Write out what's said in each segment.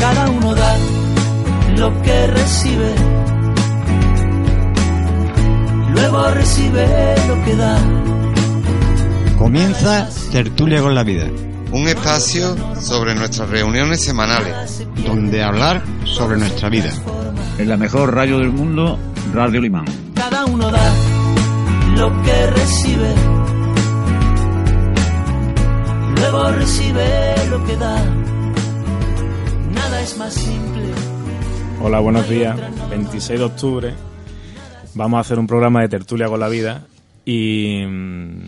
Cada uno da lo que recibe. Luego recibe lo que da. Comienza Tertulia con la Vida, Un espacio sobre nuestras reuniones semanales. donde hablar sobre nuestra vida. En la mejor radio del mundo, Radio Limán. Cada uno da lo que recibe. Luego recibe lo que da. Nada es más simple. Hola, buenos días. 26 de octubre vamos a hacer un programa de tertulia con la vida y mm,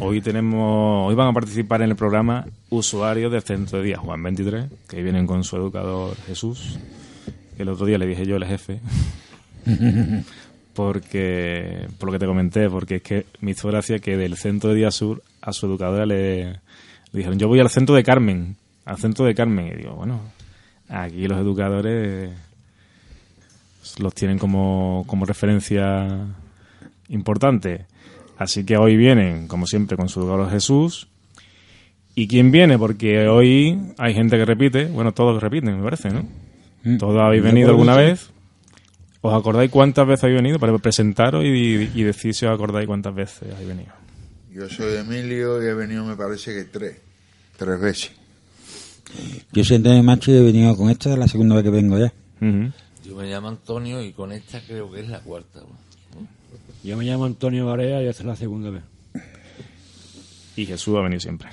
hoy tenemos, hoy van a participar en el programa usuarios del Centro de Día Juan 23 que vienen con su educador Jesús. El otro día le dije yo el jefe porque por lo que te comenté, porque es que me hizo gracia que del Centro de Día Sur a su educadora le, le dijeron yo voy al centro de Carmen, al centro de Carmen y digo bueno aquí los educadores los tienen como, como referencia importante. Así que hoy vienen, como siempre, con su educador Jesús. ¿Y quién viene? Porque hoy hay gente que repite, bueno, todos repiten, me parece, ¿no? Todos habéis venido alguna vez. ¿Os acordáis cuántas veces habéis venido? Para presentaros y, y decir si os acordáis cuántas veces habéis venido. Yo soy Emilio y he venido, me parece que tres. Tres veces. Yo soy Antonio Macho y he venido con esta, es la segunda vez que vengo ya. Yo me llamo Antonio y con esta creo que es la cuarta. ¿no? Yo me llamo Antonio Barea y esta es la segunda vez. Y Jesús ha venido siempre.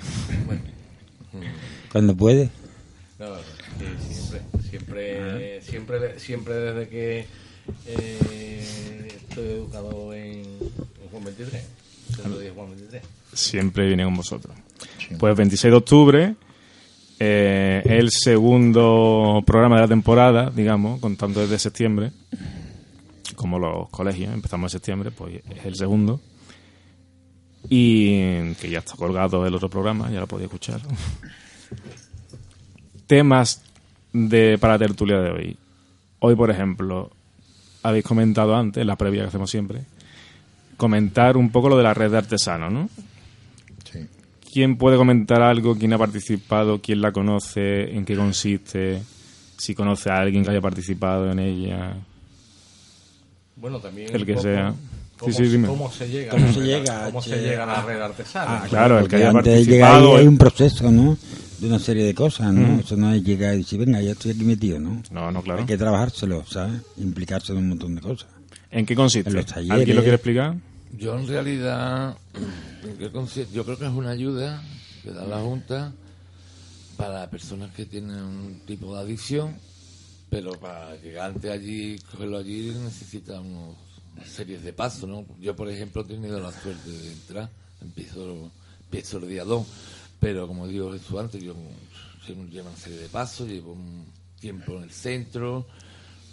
Cuando puede. No, no, sí, siempre, siempre, siempre, siempre desde que eh, estoy educado en, en Juan 23. Centro de Juan 23. siempre viene con vosotros. Pues 26 de octubre, eh, el segundo programa de la temporada, digamos, contando desde septiembre, como los colegios, empezamos en septiembre, pues es el segundo. Y que ya está colgado el otro programa, ya lo podéis escuchar. Temas de, para la tertulia de hoy. Hoy, por ejemplo, habéis comentado antes, la previa que hacemos siempre, comentar un poco lo de la red de artesanos, ¿no? ¿Quién puede comentar algo? ¿Quién ha participado? ¿Quién la conoce? ¿En qué consiste? Si conoce a alguien que haya participado en ella. Bueno, también El que poco sea. ¿Cómo, Sí, sí, dime. cómo se llega? ¿Cómo a la se red- llega? ¿Cómo se llega a la ah, red artesana? Ah, Claro, el que haya antes de llegar participado. ahí hay un proceso, ¿no? De una serie de cosas, ¿no? Mm. Eso no es llegar y decir, venga, ya estoy aquí metido, ¿no? No, no, claro. Hay que trabajárselo, ¿sabes? Implicarse en un montón de cosas. ¿En qué consiste? En los talleres. ¿Alguien lo quiere explicar? Yo en realidad, yo creo que es una ayuda que da la Junta para personas que tienen un tipo de adicción, pero para llegar ante allí, cogerlo allí, necesita unos series de pasos, ¿no? Yo, por ejemplo, he tenido la suerte de entrar, empiezo, empiezo el día 2, pero como digo Jesús antes, yo llevo una serie de pasos, llevo un tiempo en el centro,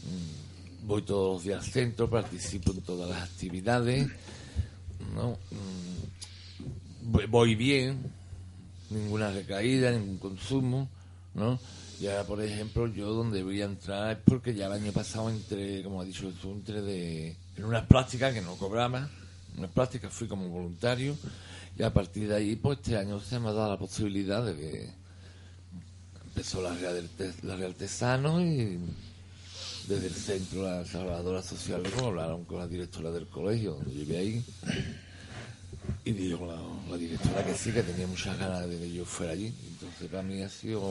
mm, voy todos los días al centro, participo en todas las actividades, ¿no? Mm, voy- bien, ninguna recaída, ningún consumo, ¿no? Y ahora, por ejemplo, yo donde voy a entrar es porque ya el año pasado entré, como ha dicho Jesús, entré de, en unas prácticas que no cobraba, unas prácticas fui como voluntario, y a partir de ahí, pues este año se me ha dado la posibilidad de que empezó la Real, la Real Artesano y desde el centro la Salvadora Social luego hablaron con la directora del colegio donde llegué ahí y dijo la, la directora que sí que tenía muchas ganas de que yo fuera allí entonces para mí ha sido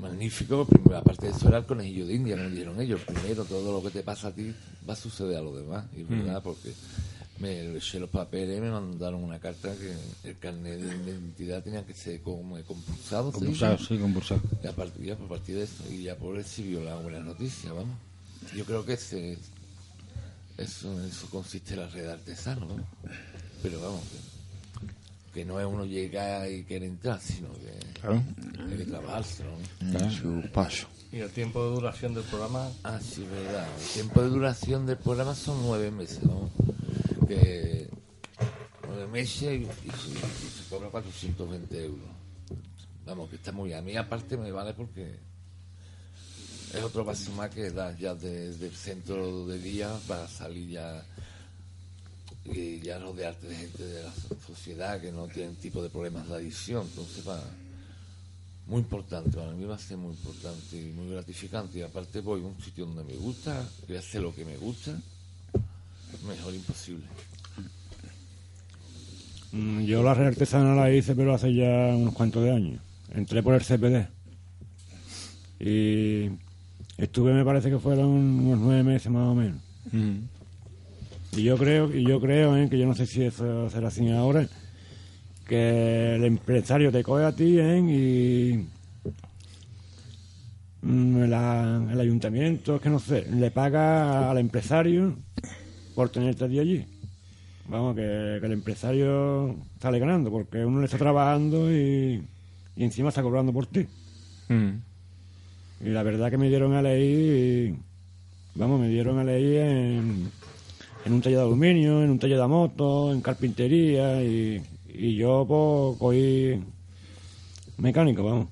magnífico primero aparte de eso era el conejillo de India me dijeron ellos primero todo lo que te pasa a ti va a suceder a los demás y es verdad porque me eché los papeles y me mandaron una carta que el carnet de identidad tenía que ser como compulsado ¿se? Compulsado, sí, compulsado. Y a partir, ya por partir de eso, y ya por recibió la buena noticia, vamos. Yo creo que ese, eso, en eso consiste la red artesano, ¿no? Pero vamos, que, que no es uno llegar y querer entrar, sino que Claro. Hay que trabajárselo. ¿no? En su paso. ¿Y el tiempo de duración del programa? Ah, sí, verdad. El tiempo de duración del programa son nueve meses, ¿no? Que nueve meses y, y se, y se cobra 420 euros. Vamos, que está muy bien. A mí aparte me vale porque es otro paso más que da ya de- del centro de día para salir ya y ya rodearte de gente de la so- sociedad que no tienen tipo de problemas de adicción. Entonces va muy importante, para mí va a ser muy importante y muy gratificante. Y aparte voy a un sitio donde me gusta, voy a hacer lo que me gusta, mejor imposible. Mm, Yo la red artesana la hice, pero hace ya unos cuantos de años. Entré por el CPD. Y estuve, me parece que fueron unos nueve meses más o menos. Y yo creo, y yo creo, ¿eh? que yo no sé si eso será así ahora, que el empresario te coge a ti ¿eh? y mm, la- el ayuntamiento, es que no sé, le paga al empresario por tenerte a ti allí. Vamos, que, que el empresario sale ganando, porque uno le está trabajando y, y encima está cobrando por ti. Mm. Y la verdad que me dieron a leer, vamos, me dieron a leer en, en un taller de aluminio, en un taller de moto, en carpintería y, y yo pues cogí mecánico, vamos.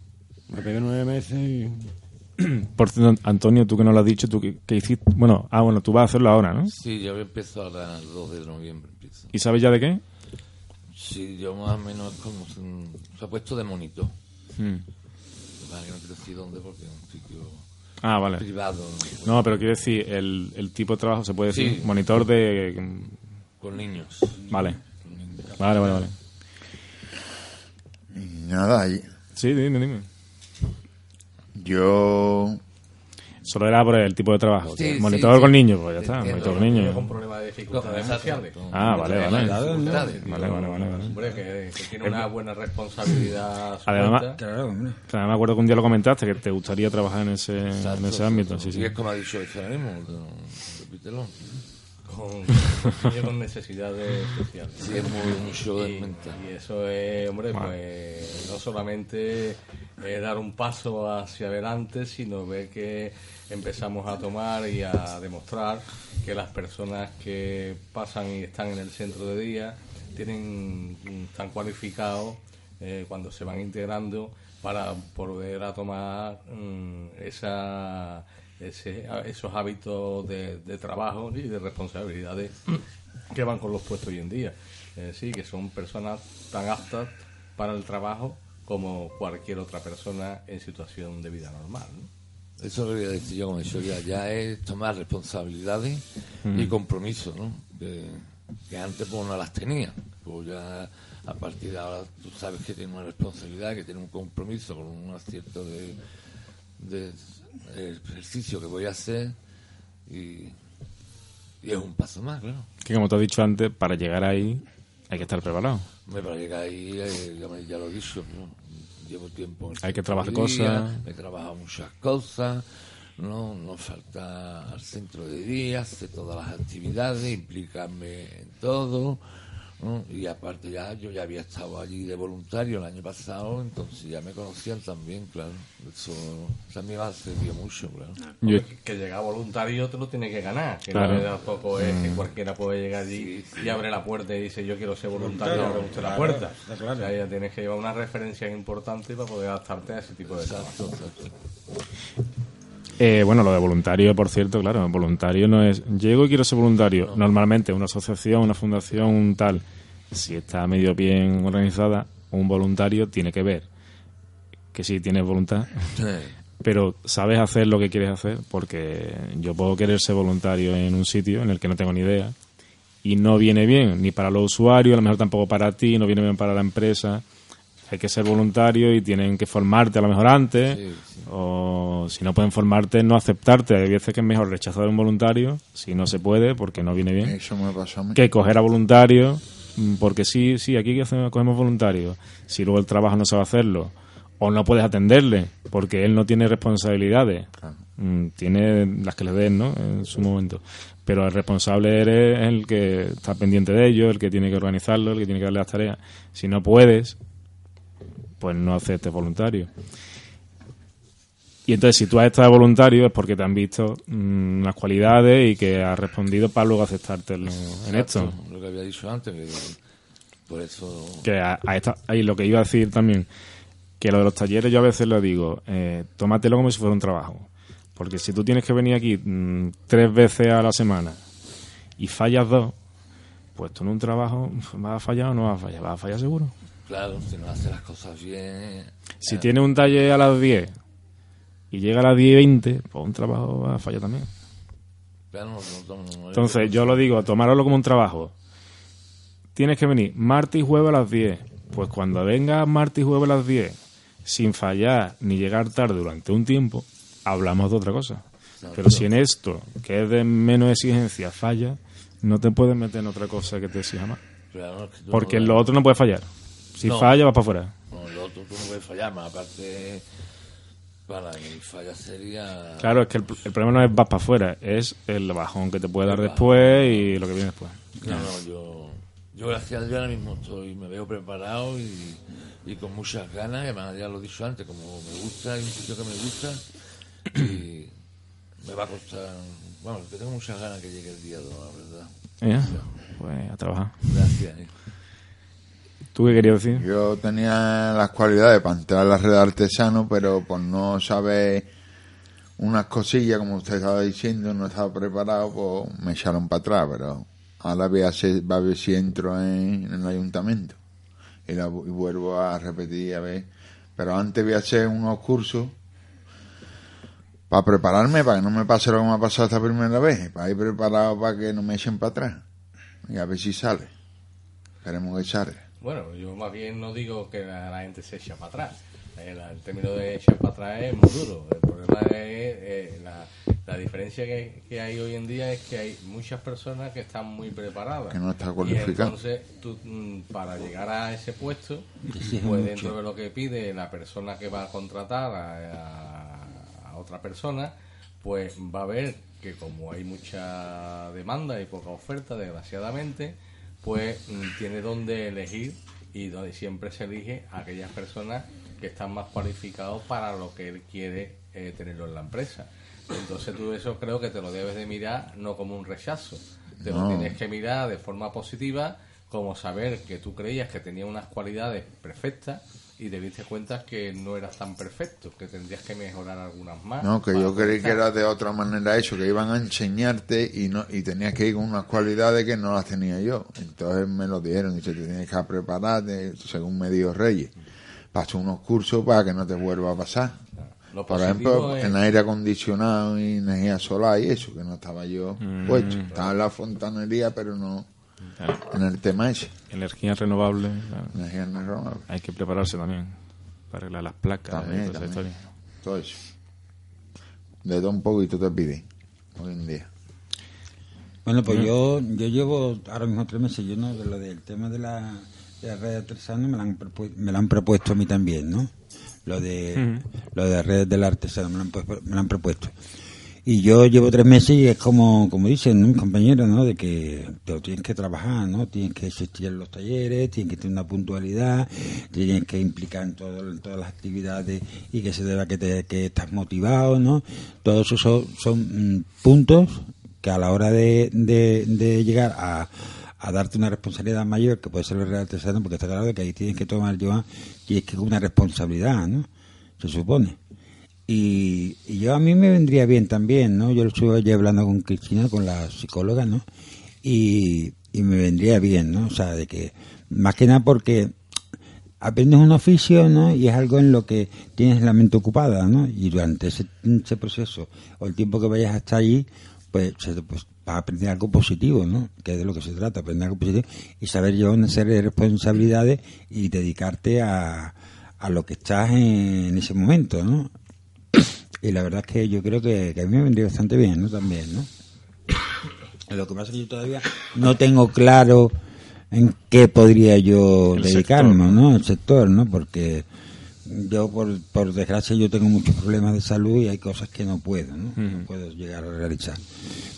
Me pegué nueve meses y... Por cierto, Antonio, tú que no lo has dicho, tú que, que hiciste... Bueno, ah, bueno, tú vas a hacerlo ahora, ¿no? Sí, yo empiezo ahora el 2 de noviembre. Empiezo. ¿Y sabes ya de qué? Sí, yo más o menos como se, se ha puesto de monito. Mm. Vale, no quiero decir dónde porque es un sitio Ah, vale. privado. No, pero quiero decir, el, el tipo de trabajo se puede decir. Sí. Monitor de. Con niños. Vale. Vale, vale, vale. Y nada, y Sí, dime, dime. yo Solo era por el tipo de trabajo. Sí, monitor sí, con sí. niños, pues ya está. Entiendo. Monitor con niños. Con problemas de dificultades sociales. Ah, vale, vale. Vale, vale, vale. vale. Hombre, que, que tiene una buena responsabilidad. Además. Claro, hombre. Además, me acuerdo que un día lo comentaste, que te gustaría trabajar en ese, Exacto, en ese ámbito. Sí, sí. Y es como ha dicho el mismo, repítelo. con necesidades especiales. Sí, es muy mucho de y, mental. y eso es, hombre, Bueno. pues no solamente dar un paso hacia adelante, sino ver que empezamos a tomar y a demostrar que las personas que pasan y están en el centro de día tienen están cualificados eh, cuando se van integrando para poder a tomar mm, esa ese- esos hábitos de, de trabajo y de responsabilidades que van con los puestos hoy en día. Eh, sí, que son personas tan aptas para el trabajo como cualquier otra persona en situación de vida normal. ¿no? Eso lo voy a decir yo, como he dicho ya, ya es tomar responsabilidades y compromisos, ¿no? Que, que antes pues no las tenía. Pues ya a partir de ahora tú sabes que tienes una responsabilidad, que tienes un compromiso con un acierto de, de ejercicio que voy a hacer y, y es un paso más, claro. Que como te he dicho antes, para llegar ahí hay que estar preparado. Hombre, para llegar ahí, eh, ya, me- ya lo he dicho, ¿no? llevo tiempo en Hay que trabajar cosas. He trabajado muchas cosas, no, no falta al centro de día, hacer todas las actividades, implicarme en todo. ¿No? Y aparte ya, yo ya había estado allí de voluntario el año pasado, entonces ya me conocían también, claro. Eso también me ha servido mucho, claro. Yo- Hombre, que llegar voluntario te lo tiene que ganar, que Claro. no tampoco es que cualquiera puede llegar allí y abre la puerta y dice yo quiero ser voluntario, abre usted la puerta. está claro. O sea, ya tienes que llevar una referencia importante para poder adaptarte a ese tipo de exacto. Eh, bueno, lo de voluntario, por cierto, claro, voluntario no es. Llego y quiero ser voluntario. Normalmente, una asociación, una fundación, un tal, si está medio bien organizada, un voluntario tiene que ver que sí tienes voluntad, pero sabes hacer lo que quieres hacer, porque yo puedo querer ser voluntario en un sitio en el que no tengo ni idea y no viene bien ni para los usuarios, a lo mejor tampoco para ti, no viene bien para la empresa. Hay que ser voluntario y tienen que formarte a lo mejor antes, Sí, sí. o si no pueden formarte, no aceptarte. Hay veces que es mejor rechazar a un voluntario, si no se puede, porque no viene bien, eso me pasó a mí. que coger a voluntarios, mm, porque sí, sí, aquí hacemos, cogemos voluntarios. Si luego el trabajo no sabe hacerlo, o no puedes atenderle, porque él no tiene responsabilidades, Claro. Mm, tiene las que le den, ¿no? En su momento. Pero el responsable eres el que está pendiente de ello, el que tiene que organizarlo, el que tiene que darle las tareas. Si no puedes, pues no aceptes voluntario. Y entonces, si tú has estado voluntario es porque te han visto mm, las cualidades y que has respondido para luego aceptarte en, en esto. Lo que había dicho antes, que por eso... Que a, a esta, ahí lo que iba a decir también, que lo de los talleres yo a veces lo digo, eh, tómatelo como si fuera un trabajo. Porque si tú tienes que venir aquí mm, tres veces a la semana y fallas dos, pues tú en un trabajo vas a fallar o no vas a fallar, vas a fallar seguro. Claro, si no hace las cosas bien... Si tienes un taller a las 10 y llega a las 10 y 20, pues un trabajo va a fallar también. Claro, no- no- no- no- Entonces yo lo digo, tomáralo como un trabajo. Tienes que venir martes y jueves a las 10. Pues cuando vengas martes y jueves a las 10, sin fallar ni llegar tarde durante un tiempo, hablamos de otra cosa. Pero si en esto, que es de menos exigencia, falla, no te puedes meter en otra cosa que te exija más. Porque en lo otro no puedes fallar. Si No. falla, vas para afuera. No, lo otro tú no puedes fallar, más aparte... Para mí falla sería... Claro, es que el, el problema no es vas para afuera, es el bajón que te puede dar después y lo que viene después. No, no, yo, yo gracias a Dios ahora mismo estoy, me veo preparado y, y con muchas ganas, además ya lo he dicho antes, como me gusta, hay un sitio que me gusta y me va a costar, bueno, que tengo muchas ganas que llegue el día 2, la verdad. Ya, Pues a trabajar. Gracias. ¿Tú qué querías decir? Yo tenía las cualidades para entrar a la red de artesano, pero por no saber unas cosillas, como usted estaba diciendo, no estaba preparado, pues me echaron para atrás, pero ahora voy a, va a ver si entro en, el ayuntamiento y, la- y vuelvo a repetir, a ver. Pero antes voy a hacer unos cursos para prepararme, para que no me pase lo que me ha pasado esta primera vez, para ir preparado para que no me echen para atrás y a ver si sale. Esperemos que sale. Bueno, yo más bien no digo que la, la gente se echa para atrás. El, el término de echar para atrás es muy duro. El problema es eh, la, la diferencia que, que hay hoy en día es que hay muchas personas que están muy preparadas. Que no está Y cualificado. entonces, tú, mm, para llegar a ese puesto, pues mucho. dentro de lo que pide la persona que va a contratar a, a- a otra persona, pues va a ver que como hay mucha demanda y poca oferta, desgraciadamente, pues mm, tiene donde elegir y donde siempre se elige a aquellas personas que están más cualificados para lo que él quiere eh, tenerlo en la empresa. Entonces tú eso creo que te lo debes de mirar no como un rechazo, te lo tienes que mirar de forma positiva como saber que tú creías que tenía unas cualidades perfectas y te diste cuenta que no eras tan perfecto, que tendrías que mejorar algunas más. No, que yo creí que era de otra manera eso, que iban a enseñarte y no y tenías que ir con unas cualidades que no las tenía yo. Entonces me lo dijeron, dice, te tienes que preparar, según me dijo Reyes. Pasó unos cursos para que no te vuelva a pasar. Lo Por ejemplo, es- en aire acondicionado y energía solar y eso, que no estaba yo Mm. puesto. Estaba en la fontanería, pero no en el tema ese. Energía renovable. claro. Energía renovable. Hay que prepararse también para arreglar las placas. También, y toda esa también. historia. Todo eso. De todo un poquito te piden hoy en día. Bueno, pues Mm. yo, yo llevo ahora mismo tres meses, yo no, de lo del tema de la, de la red de artesanos me la, han me la han propuesto a mí también, ¿no? Lo de, lo de red del artesano me la, han, me la han propuesto. Y yo llevo tres meses y es como, como dicen ¿no? mis compañeros, ¿no? De que te tienes que trabajar, ¿no? Tienes que asistir a los talleres, tienes que tener una puntualidad, tienes que implicar en, todo- en todas las actividades y que se deba que, te, que estás motivado, ¿no? Todos esos son, son mm, puntos que a la hora de, llegar a, a darte una responsabilidad mayor, que puede ser el real artesano, porque está claro que ahí tienes que tomar yo y es que es una responsabilidad, ¿no? Se supone. Y, yo a mí me vendría bien también, ¿no? Yo estuve ayer hablando con Cristina, con la psicóloga, ¿no? Y, y me vendría bien, ¿no? O sea, de que, más que nada porque aprendes un oficio, ¿no? Y es algo en lo que tienes la mente ocupada, ¿no? Y durante ese, proceso o el tiempo que vayas hasta allí, pues, pues vas a aprender algo positivo, ¿no? Que es de lo que se trata, aprender algo positivo y saber llevar una serie de responsabilidades y dedicarte a, a lo que estás en ese momento, ¿no? Y la verdad es que yo creo que, que a mí me vendría bastante bien, ¿no? También, ¿no? Lo que pasa es que yo todavía no tengo claro en qué podría yo El dedicarme, sector. ¿no? El sector, ¿no? Porque yo, por, por desgracia, yo tengo muchos problemas de salud y hay cosas que no puedo, ¿no? No puedo llegar a realizar.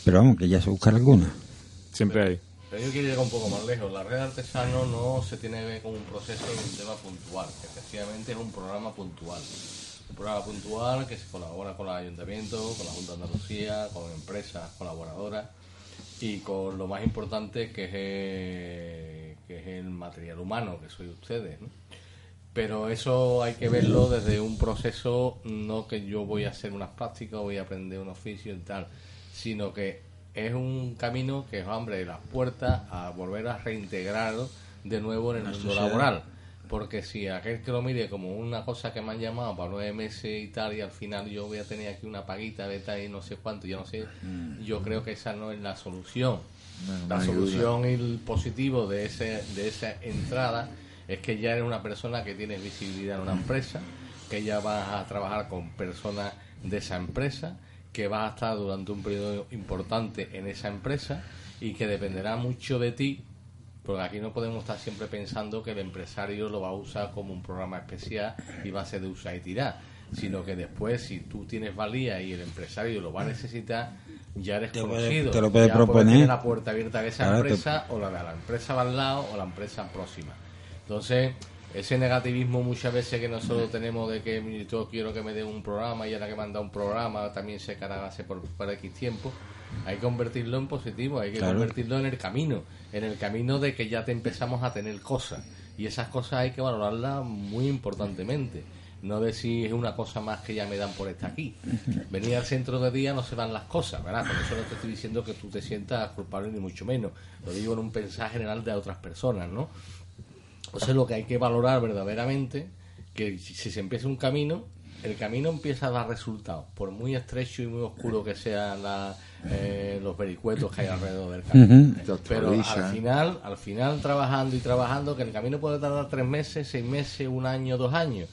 Pero vamos, que ya se buscar alguna. Siempre hay. Pero yo quiero llegar un poco más lejos. La red de artesanos no se tiene que ver con un proceso de un tema puntual. Efectivamente es un programa puntual. Un programa puntual que se colabora con el ayuntamiento, con la Junta de Andalucía, con empresas colaboradoras y con lo más importante que es, eh, que es el material humano, que soy ustedes. ¿no? Pero eso hay que verlo desde un proceso, no que yo voy a hacer unas prácticas voy a aprender un oficio y tal, sino que es un camino que es, hombre, las puertas a volver a reintegrarlo de nuevo en el mundo laboral. Porque si aquel que lo mire como una cosa que me han llamado para nueve meses y tal, y al final yo voy a tener aquí una paguita de tal y no sé cuánto, yo no sé, yo creo que esa no es la solución. No, la solución y el positivo de, ese, de esa entrada es que ya eres una persona que tienes visibilidad en una empresa, que ya vas a trabajar con personas de esa empresa, que vas a estar durante un periodo importante en esa empresa y que dependerá mucho de ti, porque aquí no podemos estar siempre pensando que el empresario lo va a usar como un programa especial y va a ser de usar y tirar, sino que después si tú tienes valía y el empresario lo va a necesitar, ya eres Te puede- conocido. te lo puede ya puedes proponer. tener la puerta abierta de esa Claro, te- empresa o la de la empresa al lado o la empresa próxima. Entonces, ese negativismo muchas veces que nosotros tenemos de que yo quiero que me den un programa y ahora que me han dado un programa también se carga hace por, por X tiempo, hay que convertirlo en positivo, hay que Claro. convertirlo en el camino, en el camino de que ya te empezamos a tener cosas y esas cosas hay que valorarlas muy importantemente. No decir es una cosa más que ya me dan por estar aquí. Venir al centro de día no se van las cosas, ¿verdad? Con eso no te estoy diciendo que tú te sientas culpable ni mucho menos. Lo digo en un pensar general de otras personas, ¿no? O sea, lo que hay que valorar verdaderamente, que si se empieza un camino, el camino empieza a dar resultados, por muy estrecho y muy oscuro que sean la- eh, los vericuetos que hay alrededor del camino. Pero al final, al final trabajando y trabajando, que el camino puede tardar tres meses, seis meses, un año, dos años.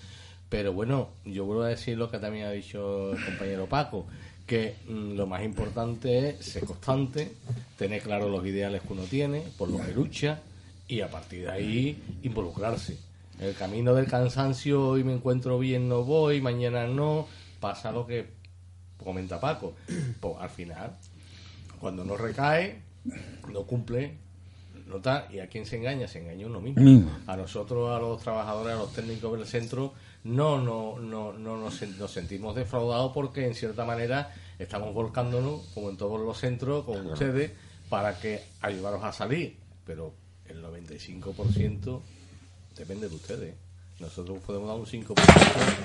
Pero bueno, yo vuelvo a decir lo que también ha dicho el compañero Paco, que mm, lo más importante es ser constante, tener claro los ideales que uno tiene, por lo que lucha, y a partir de ahí involucrarse. El camino del cansancio, hoy me encuentro bien, no voy, mañana no, pasa lo que comenta Paco. Pues al final, cuando no recae, no cumple, no tal, y a quién se engaña, se engaña uno mismo. A nosotros, a los trabajadores, a los técnicos del centro, no, no, no, no nos, nos sentimos defraudados porque en cierta manera estamos volcándonos, como en todos los centros, con ustedes, para que ayudaros a salir. Pero el 95% depende de ustedes. Nosotros podemos dar un 5%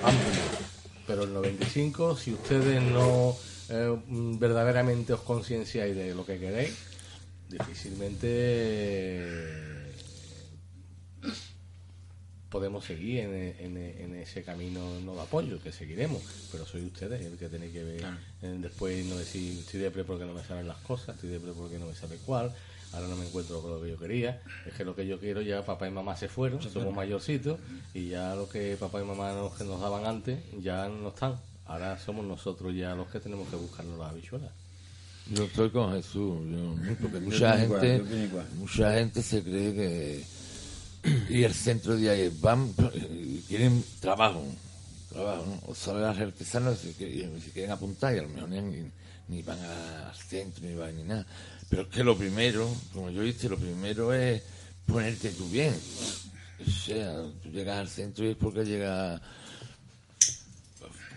amplio, pero el 95%, si ustedes no eh, verdaderamente os concienciáis de lo que queréis, difícilmente eh, podemos seguir en, en- en ese camino no de apoyo, que seguiremos, pero soy ustedes el que tenéis que ver eh, después no decir estoy depre porque no me salen las cosas, estoy depre porque no me sabe cuál, ahora no me encuentro con lo que yo quería, es que lo que yo quiero ya papá y mamá se fueron, somos mayorcitos y ya lo que papá y mamá nos, que nos daban antes ya no están, ahora somos nosotros ya los que tenemos que buscarnos las habichuelas. Yo estoy con Jesús, yo- porque mucha gente, igual. mucha gente se cree que y el centro de ahí van quieren trabajo, trabajo, ¿no? o salen las artesanos y se quieren, apuntar y a lo mejor ni- ni van al centro ni van ni nada. Pero es que lo primero, como yo dije, lo primero es ponerte tú bien. O sea, tú llegas al centro y es porque llega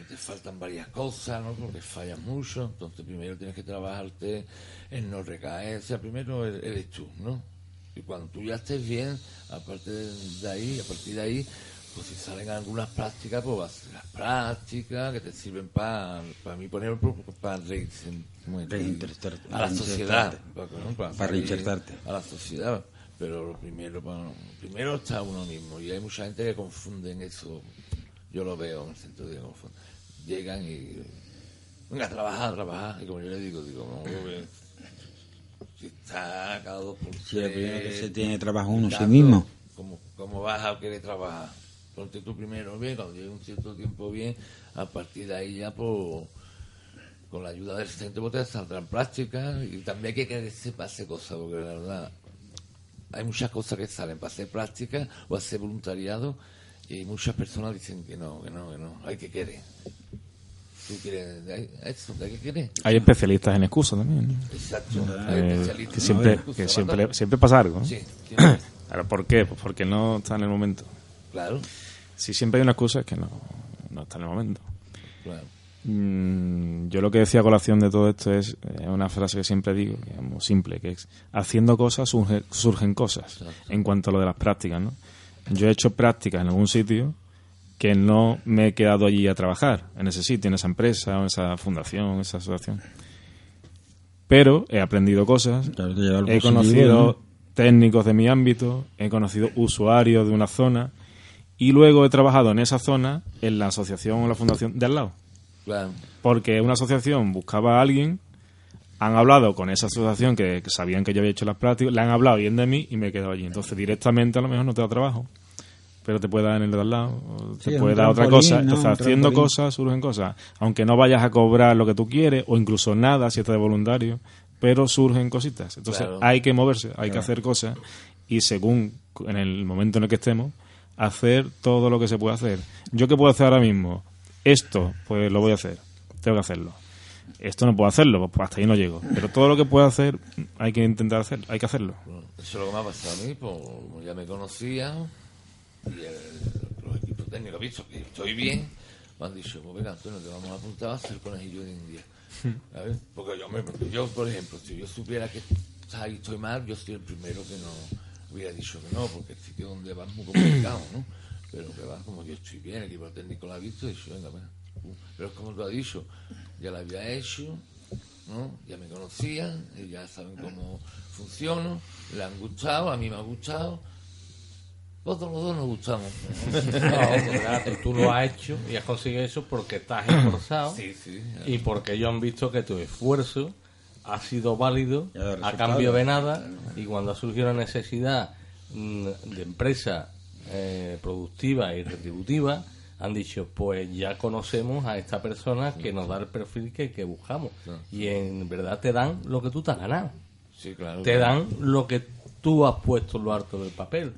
te faltan varias cosas, ¿no? Porque fallas mucho, entonces primero tienes que trabajarte en no recaer, o sea, primero er- eres tú, ¿no? Y cuando tú ya estés bien, aparte de ahí, a partir de ahí, pues si salen algunas prácticas, pues vas a hacer las prácticas que te sirven para, para mí, por ejemplo, para reinsen- ¿cómo es? Reinsertarte. a la sociedad, para, ¿no? para, Para reinsertarte. a la sociedad. Pero lo primero, para- primero está uno mismo, y hay mucha gente que confunden eso yo lo veo en el centro de confort. Llegan y venga a trabajar, a trabajar. Y como yo le digo, digo, no, que si está cada dos por Si lo primero que tres, se tiene trabajo uno, sí mismo. ¿Cómo, ¿Cómo vas a querer trabajar? Primero bien, cuando llegue un cierto tiempo bien, a partir de ahí ya pues con la ayuda del centro pues, te saldrán prácticas y también hay que quererse para hacer cosas, porque la verdad hay muchas cosas que salen para hacer prácticas o hacer voluntariado y muchas personas dicen que no, que no, que no, hay que querer. ¿Tú quieres quieres? Hay especialistas en excusas también. ¿no? Exacto. Eh, Hay especialistas que en siempre, excusas, que siempre, siempre pasa algo. ¿no? Sí. Ahora, ¿por qué? Pues porque no está en el momento. Claro, Si siempre hay una excusa es que no, no está en el momento. claro. Mm, yo lo que decía a colación de todo esto es eh, una frase que siempre digo, que es muy simple, que es haciendo cosas surge- surgen cosas en cuanto a lo de las prácticas. ¿no? Yo he hecho prácticas en algún sitio que no me he quedado allí a trabajar, en ese sitio, en esa empresa, en esa fundación, en esa asociación. Pero he aprendido cosas, Claro he conocido ¿no? técnicos de mi ámbito, he conocido usuarios de una zona y luego he trabajado en esa zona en la asociación o la fundación de al lado. Claro. Porque una asociación buscaba a alguien, han hablado con esa asociación que, que sabían que yo había hecho las prácticas, le han hablado bien de mí y me he quedado allí. Entonces directamente a lo mejor no te da trabajo, pero te puede dar en el de al lado, o Sí, te puede dar otra cosa. ¿no? Entonces haciendo cosas surgen cosas. Aunque no vayas a cobrar lo que tú quieres o incluso nada si estás de voluntario, pero surgen cositas. Entonces Claro. hay que moverse, hay que hacer cosas y según en el momento en el que estemos, hacer todo lo que se puede hacer. ¿Yo qué puedo hacer ahora mismo? Esto, pues lo voy a hacer. Tengo que hacerlo. Esto no puedo hacerlo, pues hasta ahí no llego. Pero todo lo que pueda hacer, hay que intentar hacer, hay que hacerlo. Bueno, eso es lo que me ha pasado a mí, pues como ya me conocía y el- los equipos técnicos, visto que estoy bien, me han dicho, pues venga, Antonio, te vamos a apuntar a hacer conejillo de India. Yo, me, porque yo, por ejemplo, si yo supiera que ahí estoy mal, yo soy el primero que no hubiera dicho que no, porque el sitio donde va es muy complicado, ¿no? Pero que va, como yo estoy bien, el equipo técnico lo ha visto y dicho, venga, venga. Pero es como tú has dicho, ya lo había hecho, ¿no? Ya me conocían, ya saben cómo funciono, le han gustado, a mí me ha gustado. Todos los dos nos gustamos. No, tú, tú lo has hecho y has conseguido eso porque estás esforzado Sí, sí. y porque ellos han visto que tu esfuerzo ha sido válido a cambio de nada y cuando ha surgido la necesidad mm, de empresa eh, productiva y retributiva han dicho pues ya conocemos a esta persona que nos da el perfil que, que buscamos y en verdad te dan lo que tú te has ganado Sí, claro. te dan lo que tú has puesto en lo alto del papel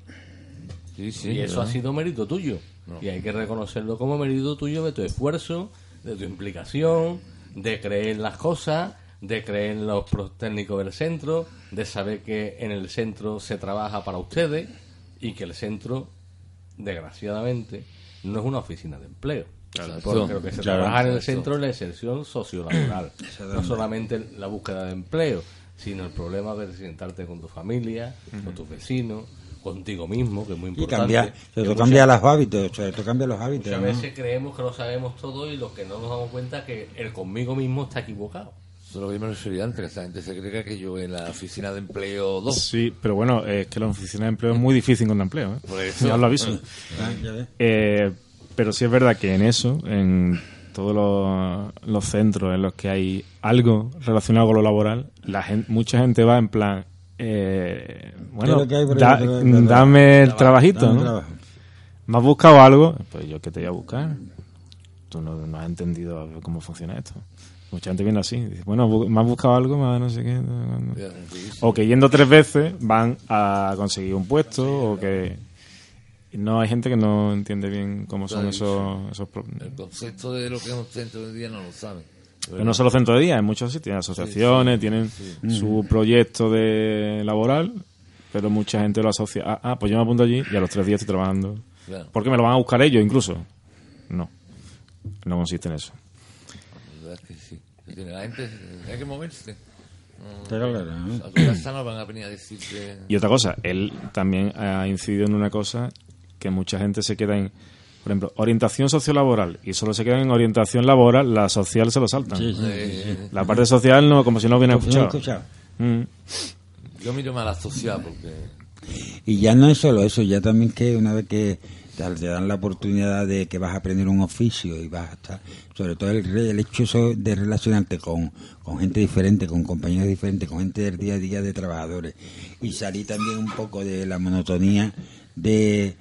Sí, sí, y eso ¿verdad? ha sido mérito tuyo. No. Y hay que reconocerlo como mérito tuyo de tu esfuerzo, de tu implicación, de creer en las cosas, de creer en los técnicos del centro, de saber que en el centro se trabaja para ustedes y que el centro, desgraciadamente, no es una oficina de empleo. Porque lo que se Claro. trabaja en el centro es la inserción sociolaboral. no solamente la búsqueda de empleo, sino el problema de sentarte con tu familia, con tus vecinos, contigo mismo, que es muy Y importante. cambia, Que sobre todo cambia los hábitos, sobre todo cambia los hábitos. ¿no? veces creemos que lo sabemos todo y lo que no nos damos cuenta es que el conmigo mismo está equivocado. Eso es lo que yo me refería antes, que esa gente se cree que yo en la oficina de empleo 2. Sí, pero bueno, es que la oficina de empleo es muy difícil encontrar empleo. ¿eh? Por eso. Ya os lo aviso. Ah, ya. Eh, pero sí es verdad que en eso, en todos los, los centros en los que hay algo relacionado con lo laboral, la gen- mucha gente va en plan, eh, bueno, dame el trabajito, Dame ¿no? trabajo. ¿Me has buscado algo? Pues yo que te voy a buscar. Tú no, no has entendido cómo funciona esto. Mucha gente viene así. Dice, bueno, bu- ¿me has buscado algo? Ha no sé qué. O que yendo tres veces van a conseguir un puesto o que... No, hay gente que no entiende bien cómo son esos, esos El concepto de lo que es un centro de día no lo saben. Pero no solo centros de día, en muchos sitios, tienen asociaciones, tienen su proyecto de laboral, pero mucha gente lo asocia. Ah, ah, pues yo me apunto allí y a los tres días estoy trabajando. Claro. Porque me lo van a buscar ellos incluso. No, no consiste en eso. La verdad es que sí. Que tiene La gente hay que moverse. Pero claro. A van a venir a decir que... Y otra cosa, él también ha incidido en una cosa que mucha gente se queda en, por ejemplo, orientación sociolaboral y solo se quedan en orientación laboral, la social se lo saltan. Sí, sí, Eh, sí, sí. La parte social no, como si no hubiera escuchado. escuchado. Mm. Yo miro más la social porque... Y ya no es solo eso, ya también que una vez que te te dan la oportunidad de que vas a aprender un oficio y vas a estar, sobre todo el, el hecho de relacionarte con, con gente diferente, con compañeros diferentes, con gente del día a día de trabajadores y salir también un poco de la monotonía de,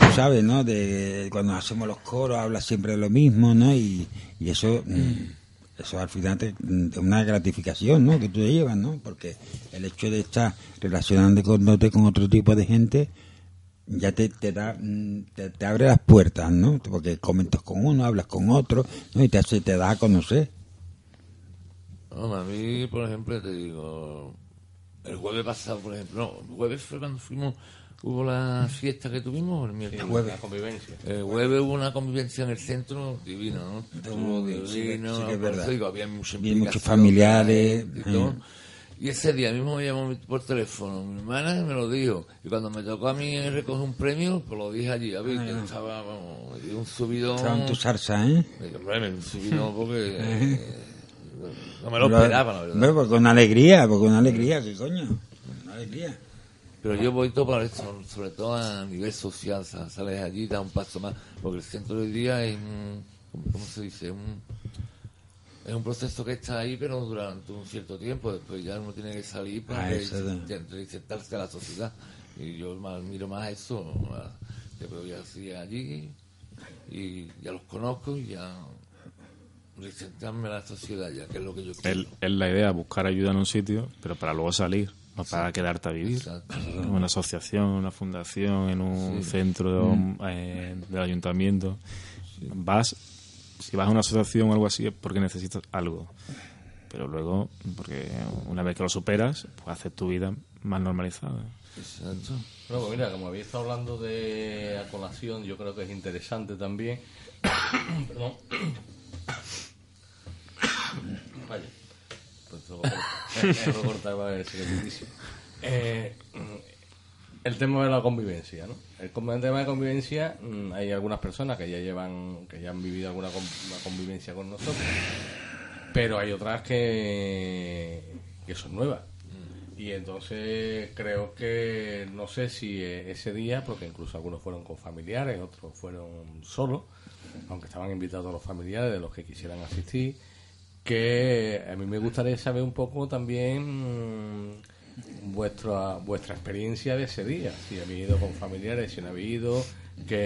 tú sabes, ¿no? De cuando hacemos los coros habla siempre de lo mismo, ¿no? Y, y eso, mm, eso al final te- mm, es una gratificación, ¿no? Que tú te llevas, ¿no? Porque el hecho de estar relacionándote con otro tipo de gente ya te, te da mm, te, te abre las puertas, ¿no? Porque comentas con uno, hablas con otro, ¿no? Y te hace, te da a conocer. Hombre, a mí, por ejemplo, te digo, el jueves pasado, por ejemplo, no, el jueves fue cuando fuimos, hubo la fiesta que tuvimos, el miércoles. jueves. La convivencia. El jueves hubo una convivencia en el centro divino, ¿no? Estuvo Sí, sí, divino, sí que es verdad. digo, había mucha muchos familiares, y todo. eh. Y ese día mismo me llamó por teléfono mi hermana y me lo dijo. Y cuando me tocó a mí recoger un premio, pues lo dije allí. A ver, que estaba, vamos, me dio un subidón. Estaba en tu salsa, ¿eh? Hombre, un subidón porque eh, no me lo Pero- esperaba, la verdad. Hombre, pues con alegría, pues con alegría, ¿qué coño? Con alegría. Pero yo voy todo para esto, sobre todo a nivel social, sa- sales allí, da un paso más, porque el centro de día es un, ¿cómo- ¿cómo se dice? Un, es un proceso que está ahí, pero durante un cierto tiempo, después ya uno tiene que salir para Ah, reinsertarse a la sociedad. Y yo más, miro más eso, a- después voy así allí, y ya los conozco y ya reinsertarme a la sociedad, ya que es lo que yo quiero. Es, es la idea, buscar ayuda en un sitio, pero para luego salir, no para quedarte a vivir. Exacto. En una asociación, una fundación, en un Sí. centro Mm. eh, del ayuntamiento. Vas, si vas a una asociación o algo así, es porque necesitas algo. Pero luego, porque una vez que lo superas, pues haces tu vida más normalizada. Exacto. Bueno, pues mira, como habéis estado hablando de a colación, yo creo que es interesante también. Perdón. Vaya. Pues esto lo el secretísimo. Eh, el tema de la convivencia, ¿no? El el tema de convivencia, mm, hay algunas personas que ya llevan, que ya han vivido alguna con- una convivencia con nosotros, pero hay otras que, que son nuevas. Y entonces creo que, no sé si eh, ese día, porque incluso algunos fueron con familiares, otros fueron solos, aunque estaban invitados los familiares de los que quisieran asistir, que a mí me gustaría saber un poco también mm, vuestra vuestra experiencia de ese día, si habéis ido con familiares, si no habéis ido,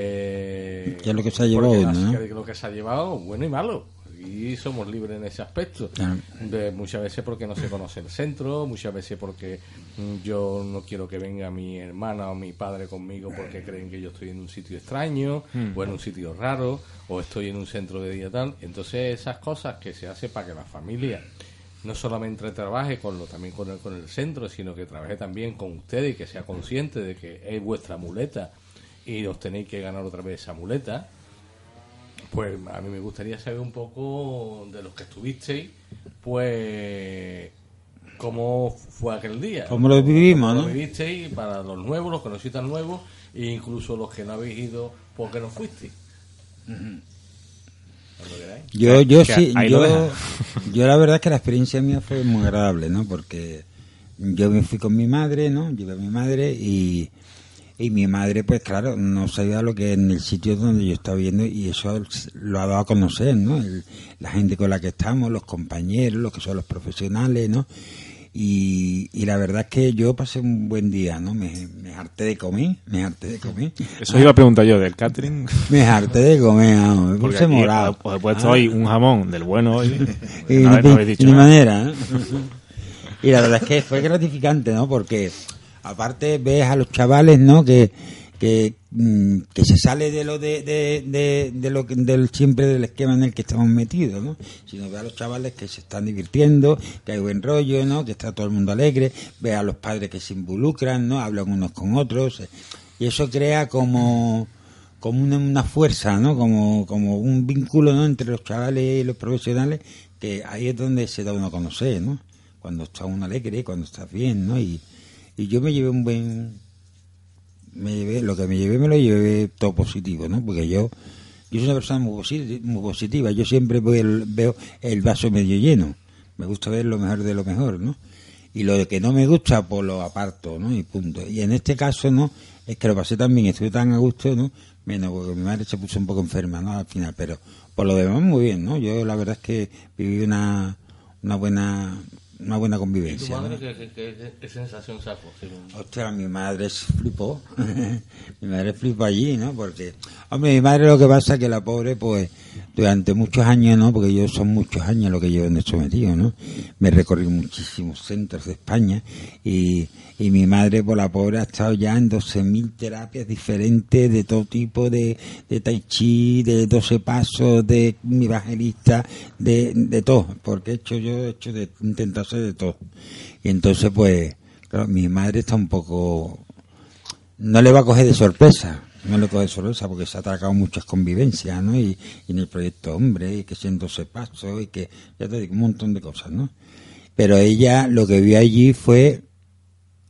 que... ¿Qué es lo que se ha llevado no? que lo que se ha llevado, bueno y malo. Y somos libres en ese aspecto. Claro. De- muchas veces porque no se conoce el centro, muchas veces porque mm, yo no quiero que venga mi hermana o mi padre conmigo porque creen que yo estoy en un sitio extraño Hmm. o en un sitio raro o estoy en un centro de día tal. Entonces esas cosas que se hace para que la familia no solamente trabaje con lo también con el, con el centro, sino que trabaje también con ustedes y que sea consciente de que es vuestra muleta y os tenéis que ganar otra vez esa muleta. Pues a mí me gustaría saber un poco de los que estuvisteis, pues cómo fue aquel día. Cómo lo vivimos, Cómo ¿no? lo vivisteis para los nuevos, los que no sois tan nuevos, e incluso los que no habéis ido porque no fuisteis. Yo, yo sí, yo, yo la verdad es que la experiencia mía fue muy agradable, ¿no? Porque yo me fui con mi madre, ¿no? Llevé a mi madre y, y mi madre, pues claro, no sabía lo que en el sitio donde yo estaba viendo y eso lo ha dado a conocer, ¿no? El- la gente con la que estamos, los compañeros, los que son los profesionales, ¿no? Y, y la verdad es que yo pasé un buen día, ¿no? Me, me harté de comer, me harté de comer. Eso iba a preguntar yo del catering. Me harté de comer, vamos, me puse morado. os he puesto Ah. hoy un jamón del bueno hoy. y No, no habéis dicho nada. manera. ¿eh? y la verdad es que fue gratificante, ¿no? Porque aparte ves a los chavales, ¿no? Que que, mm, que se sale de lo de, de, de, de lo del siempre del esquema en el que estamos metidos, ¿no? Sino ve a los chavales que se están divirtiendo, que hay buen rollo, ¿no? Que está todo el mundo alegre, ve a los padres que se involucran, ¿no? Hablan unos con otros eh, y eso crea como como una, una fuerza, ¿no? Como, como un vínculo, ¿no? Entre los chavales y los profesionales, que ahí es donde se da uno a conocer, ¿no? Cuando está uno alegre, cuando estás bien, ¿no? Y, y yo me llevé un buen... Me llevé, lo que me llevé me lo llevé todo positivo, ¿no? Porque yo, yo soy una persona muy muy positiva, yo siempre veo el, veo el vaso medio lleno, me gusta ver lo mejor de lo mejor, ¿no? Y lo que no me gusta, pues lo aparto, ¿no? Y punto. Y en este caso, ¿no? Es que lo pasé tan bien, estuve tan a gusto, ¿no? Menos porque mi madre se puso un poco enferma, ¿no? Al final, pero por lo demás muy bien, ¿no? Yo la verdad es que viví una, una buena una buena ¿Y tu convivencia. madre ¿no? qué, qué- qué- qué sensación sacó? Ostras, mi madre flipó. mi madre flipó allí, ¿no? Porque, hombre, mi madre lo que pasa es que la pobre, pues, durante muchos años, ¿no? Porque yo son muchos años lo que llevo en esto metido, ¿no? Me recorrí muchísimos centros de España y, y mi madre, por la pobre, ha estado ya en 12.000 terapias diferentes de todo tipo, de, de tai chi, de 12 pasos, de mi evangelista, de, de todo, porque he hecho yo, he hecho de, intentado de todo. Y entonces, pues, claro, mi madre está un poco, no le va a coger de sorpresa, no le coge de sorpresa porque se ha atracado muchas convivencias, ¿no? Y, y en el proyecto Hombre, y que siendo ese paso, y que, ya te digo, un montón de cosas, ¿no? Pero ella lo que vio allí fue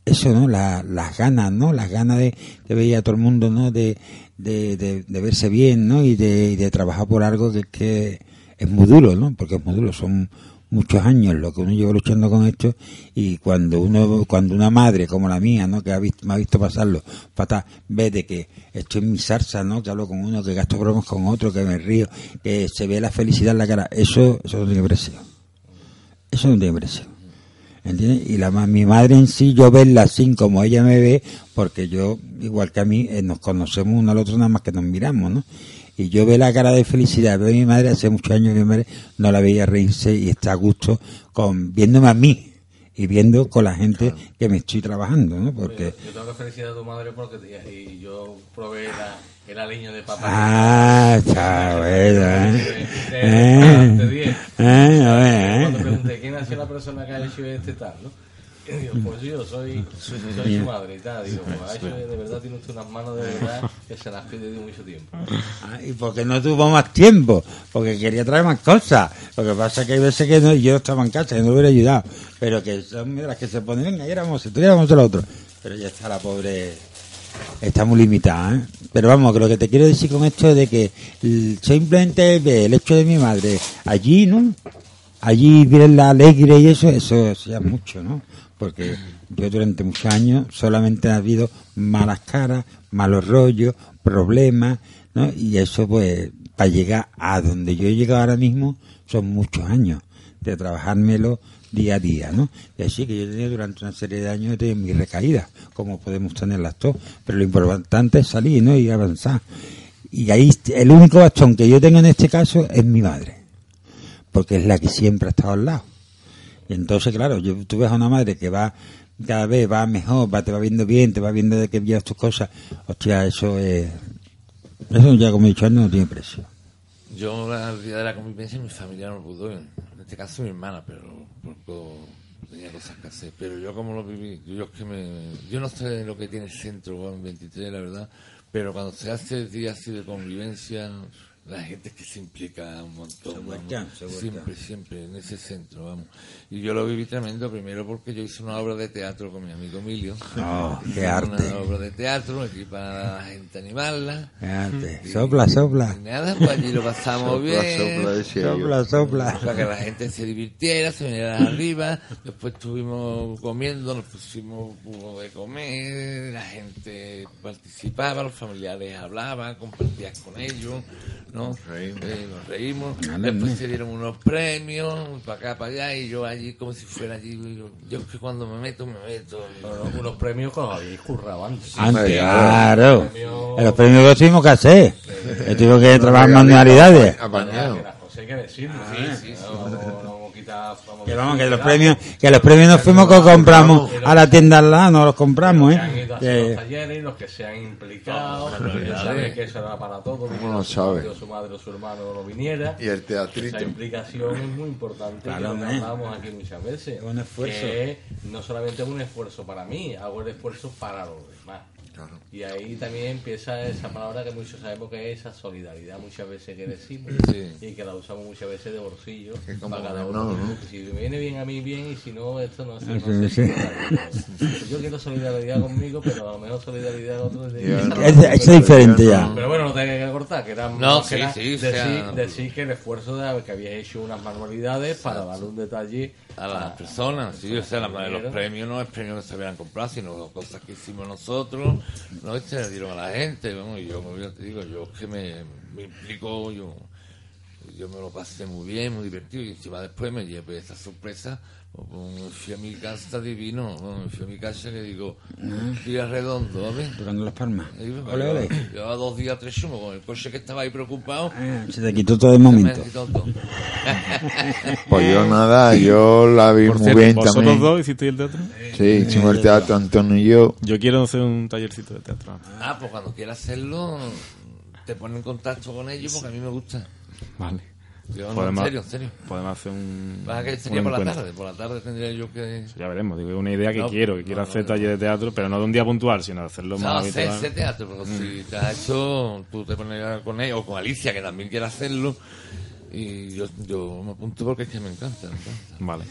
eso, ¿no? La- las ganas, ¿no? Las ganas de que veía todo el mundo, ¿no? De, de, verse bien, ¿no? Y de, y de trabajar por algo que, que es muy duro, ¿no? Porque es muy duro, son muchos años lo que uno lleva luchando con esto y cuando uno cuando una madre como la mía no que ha visto, me ha visto pasarlo fatal ve de que estoy en mi salsa no que hablo con uno que gasto bromas con otro que me río que se ve la felicidad en la cara eso eso no tiene precio eso no tiene precio ¿Entiendes? Y la, mi madre en sí, yo verla así como ella me ve, porque yo, igual que a mí, eh, nos conocemos uno al otro nada más que nos miramos, ¿no? Y yo veo la cara de felicidad, veo a mi madre, hace muchos años mi madre no la veía reírse y está a gusto con viéndome a mí y viendo con la gente que me estoy trabajando, ¿no? Porque, Yo tengo que felicitar a tu madre porque te- y yo probé la, el aliño de papá. ah, está bueno, ¿eh? pregunté quién ha sido la persona que ha hecho este tal, ¿no? Digo, pues yo soy, soy su madre y tal. Digo, pues ha hecho, de verdad tiene usted unas manos de verdad que se las pide de mucho tiempo. Ah, ¿Y porque no tuvo más tiempo? Porque quería traer más cosas. Lo que pasa es que hay veces que no, yo estaba en casa y no hubiera ayudado. Pero que son de las que se ponen, venga, éramos, esto, éramos el otro. Pero ya está la pobre, está muy limitada, ¿eh? Pero vamos, que lo que te quiero decir con esto es de que simplemente ve el hecho de mi madre allí, ¿no? Allí verla alegre y eso, eso, eso ya es mucho, ¿no? Porque yo durante muchos años solamente ha habido malas caras, malos rollos, problemas, ¿no? Y eso, pues, para llegar a donde yo he llegado ahora mismo, son muchos años de trabajármelo día a día, ¿no? Y así que yo tenido durante una serie de años de mis recaídas, como podemos tenerlas todos, pero lo importante es salir, ¿no? Y avanzar. Y ahí el único bastón que yo tengo en este caso es mi madre, porque es la que siempre ha estado al lado. Y entonces, claro, yo, tú ves a una madre que va cada vez va mejor, va, te va viendo bien, te va viendo de que llevas tus cosas. Hostia, eso es. Eso ya, como he dicho antes, no tiene precio. Yo, el día de la convivencia, mi familia no pudo. En este caso, mi hermana, pero porque tenía cosas que hacer. Pero yo, como lo viví, yo es que me. Yo no sé lo que tiene el centro, en 23, la verdad. Pero cuando se hace día así de convivencia, la gente que se implica un montón. Se vamos. vuelcan, se vuelcan. Siempre, siempre, en ese centro, vamos. Y yo lo viví tremendo, primero porque yo hice una obra de teatro con mi amigo Emilio. Oh, qué Una arte. obra de teatro, aquí para la gente animarla. Qué arte. Sopla, sopla. Y nada, pues allí lo pasamos Sopla, bien. sopla. Sopla, sopla. Para que la gente se divirtiera, se viniera arriba. Después estuvimos comiendo, nos pusimos jugo de comer, la gente participaba, los familiares hablaban, compartías con ellos, ¿no? reímos. Eh, nos reímos. Después ¿no? se dieron unos premios, para acá, para allá, y yo allí como si fuera allí. Yo, yo es que cuando me meto, me meto. Unos, unos premios que os habéis currado antes. Antes, claro. claro. En los premios que tuvimos que hacer. Que tuvimos que trabajar manualidades. Apañado. Que las cosas hay que decirlo. Sí, sí, sí. No, Que vamos, que los premios, que los premios nos fuimos que compramos a la tienda al lado, no los compramos, que han ido ¿eh? a los Que- talleres, los que se han implicado, no. que eso era para todos, ¿Cómo no su sabe? su madre o su hermano no viniera. Y el teatrito. Esa implicación es muy importante, Claro, que hombre. hablamos aquí muchas veces. Es un esfuerzo. Que no solamente es un esfuerzo para mí, hago el esfuerzo para los demás. Claro. Y ahí también empieza esa palabra que muchos sabemos que es esa solidaridad muchas veces que decimos Sí. y que la usamos muchas veces de bolsillo Que como para cada uno. no, ¿no? Si me viene bien a mí, bien, y si no, esto no, no sí, si- Yo quiero solidaridad conmigo, pero a lo mejor solidaridad con otros. Ya, esa no Es, es diferente ya. Pero bueno, no tengo que cortar, que era No, más que sí, nada sí, decir, sea- decir que el esfuerzo de que habías hecho unas manualidades para darle un detalle a las personas, sí, o sea, la, los premios no es premios que se habían comprado, sino cosas que hicimos nosotros, no se le dieron a la gente, vamos, y yo, como yo te digo, yo es que me, me implico, yo, yo me lo pasé muy bien, muy divertido, y encima después me llevé esta sorpresa, fui a mi casa, está divino, fui a mi casa y le digo, un día redondo, ¿vale? Tocando las palmas. Ole, ole. Llevaba dos días, tres chumos, con el coche que estaba ahí preocupado. Ah, se te quitó todo el momento. quitó todo. Pues yo nada, yo la vi Por muy cierto, bien ¿vosotros también. dos hicisteis el teatro? Sí, hicimos el teatro Antonio y yo. Yo quiero hacer un tallercito de teatro. Ah, pues cuando quieras hacerlo, te pones en contacto con ellos porque a mí me gusta. Vale. Yo, no, en Podemos- serio, en serio. Podemos hacer un. Pasa que un sería por la encuentro. tarde, por la tarde tendría yo que... Ya veremos, digo, es una idea que No, quiero, que quiero no, hacer no, taller de teatro, pero no de un día puntual, sino de hacerlo No, más hacer habitual. ese teatro, pero Mm. si te has hecho, tú te pones con ella o con Alicia, que también quiere hacerlo, y yo, yo me apunto porque es que me encanta. me encanta. Vale.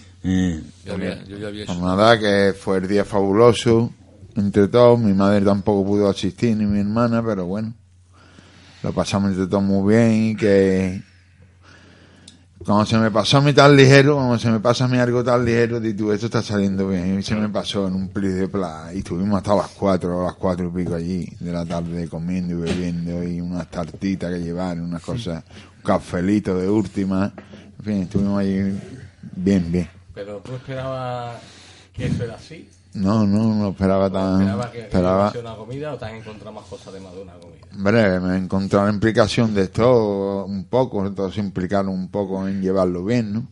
Yo, había, yo ya había Pues hecho. nada, que fue el día fabuloso entre todos. Mi madre tampoco pudo asistir, ni mi hermana, pero bueno, lo pasamos entre todos muy bien y que cuando se me pasó a mí tan ligero, cuando se me pasa a mí algo tan ligero, di tú, esto está saliendo bien. Y se me pasó en un plis de plata y estuvimos hasta las cuatro, a las cuatro y pico allí de la tarde comiendo y bebiendo y unas tartitas que llevar, unas cosas, un cafelito de última. En fin, estuvimos allí bien, bien. Pero tú esperabas que eso era así. No, no, no esperaba tan. ¿Esperabas que, Esperaba. una comida o te has encontrado más cosas de más de una comida? Hombre, me he encontrado la implicación de esto un poco, todos se implicaron un poco en llevarlo bien, ¿no?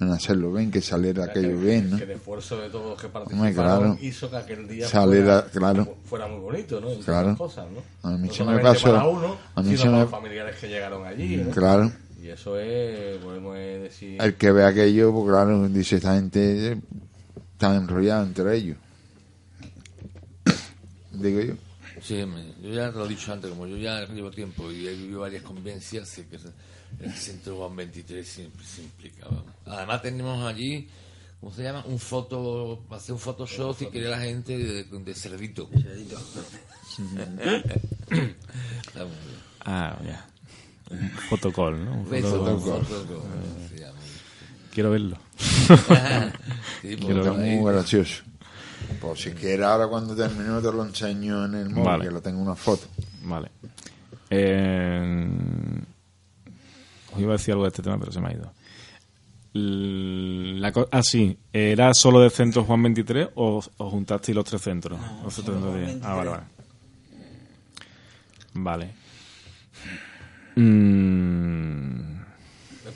En hacerlo bien, que saliera aquello que, bien, ¿no? que el esfuerzo de todos los que participaron claro. hizo que aquel día Saliera, fuera, claro. fuera muy bonito, ¿no? Claro. cosas, ¿no? A mí No se me pasó- para uno, a mí sino se para me- los familiares que llegaron allí, ¿no? Claro. Y eso es, podemos decir... El que ve aquello, pues claro, dice, esta gente eh, está enrollada entre ellos. Digo yo. Sí, yo ya te lo he dicho antes, como yo ya llevo tiempo y he vivido varias convivencias, sé que el centro Juan 23 siempre se implica. vamos. Además tenemos allí, ¿cómo se llama? Un foto, para hacer un Photoshop si quiere la gente de, de cerdito. Bien. Ah, ya. Un fotocall, ¿no? Un fotocall. fotocall, fotocall, se llama. Quiero verlo. Sí, pues, Quiero Está verlo. muy gracioso. Por si quieres, ahora cuando termine te lo enseño en el móvil, Vale. que lo tengo una foto. Vale. Eh, os iba a decir algo de este tema, pero se me ha ido. La ah, sí. ¿Era solo del centro Juan 23 o, o juntasteis los tres centros? Los tres centros de- Ah, vale, vale. Vale. Mm,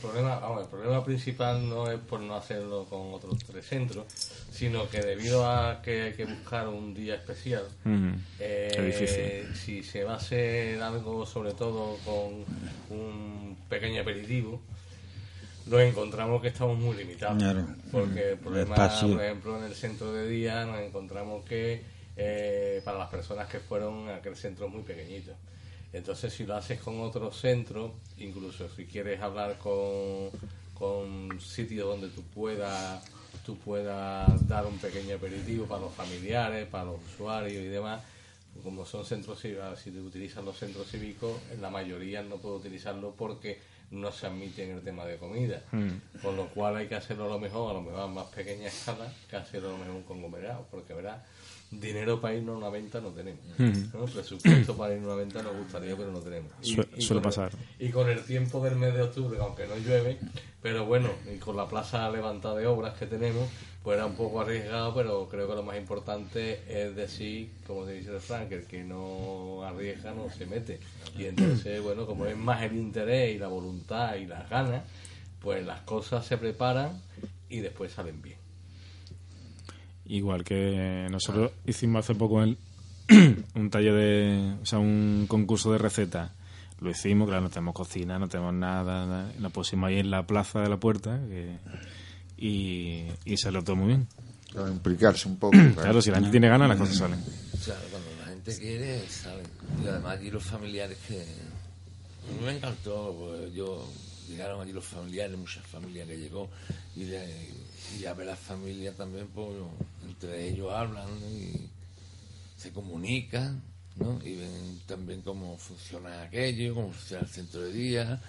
problema, vamos, el problema principal no es por no hacerlo con otros tres centros, sino que debido a que hay que buscar un día especial, eh, si se va a hacer algo sobre todo con un pequeño aperitivo, nos encontramos que estamos muy limitados. Claro. Porque el problema, espacio. por ejemplo, en el centro de día nos encontramos que eh, para las personas que fueron aquel centro es muy pequeñito. Entonces, si lo haces con otro centro, incluso si quieres hablar con, con sitios donde tú puedas tú puedas dar un pequeño aperitivo para los familiares, para los usuarios y demás, como son centros cívicos, si utilizan los centros cívicos, la mayoría no puedo utilizarlo porque no se admite en el tema de comida. Mm. Con lo cual hay que hacerlo a lo mejor, a lo mejor a más pequeña escala, que hacerlo a lo mejor un conglomerado, porque verás, dinero para irnos a una venta no tenemos. ¿no? Presupuesto para irnos a una venta nos gustaría, pero no tenemos. Sue- suele el- pasar. y con el tiempo del mes de octubre, aunque no llueve, pero bueno, y con la plaza levantada de obras que tenemos, pues era un poco arriesgado, pero creo que lo más importante es decir, como dice el Frank, el que no arriesga no se mete. Y entonces, bueno, como es más el interés y la voluntad y las ganas, pues las cosas se preparan y después salen bien. Igual que nosotros hicimos hace poco el, un taller de. O sea, un concurso de recetas. Lo hicimos, claro, no tenemos cocina, no tenemos nada. nada. Lo pusimos ahí en la plaza de la puerta que- y, y salió todo muy bien. Claro, implicarse un poco. Claro, si la gente tiene ganas, las cosas salen. Claro, cuando la gente quiere, saben. Y además allí los familiares que... A mí me encantó, pues yo... Llegaron allí los familiares, muchas familias que llegó, y, de- y a ver las familias también, pues entre ellos hablan y se comunican, ¿no? Y ven también cómo funciona aquello, cómo funciona el centro de día,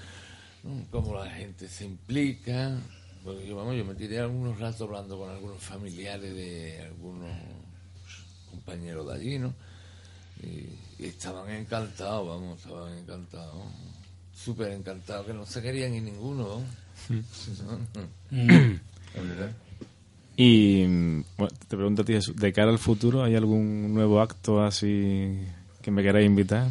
¿no? cómo la gente se implica. Porque yo, vamos, yo me tiré algunos ratos hablando con algunos familiares de algunos compañeros de allí, ¿no? Y, y estaban encantados, vamos, estaban encantados. súper encantados, que no se querían ir ninguno. Y bueno, te pregunto a ti, de cara al futuro, ¿hay algún nuevo acto así que me queráis invitar?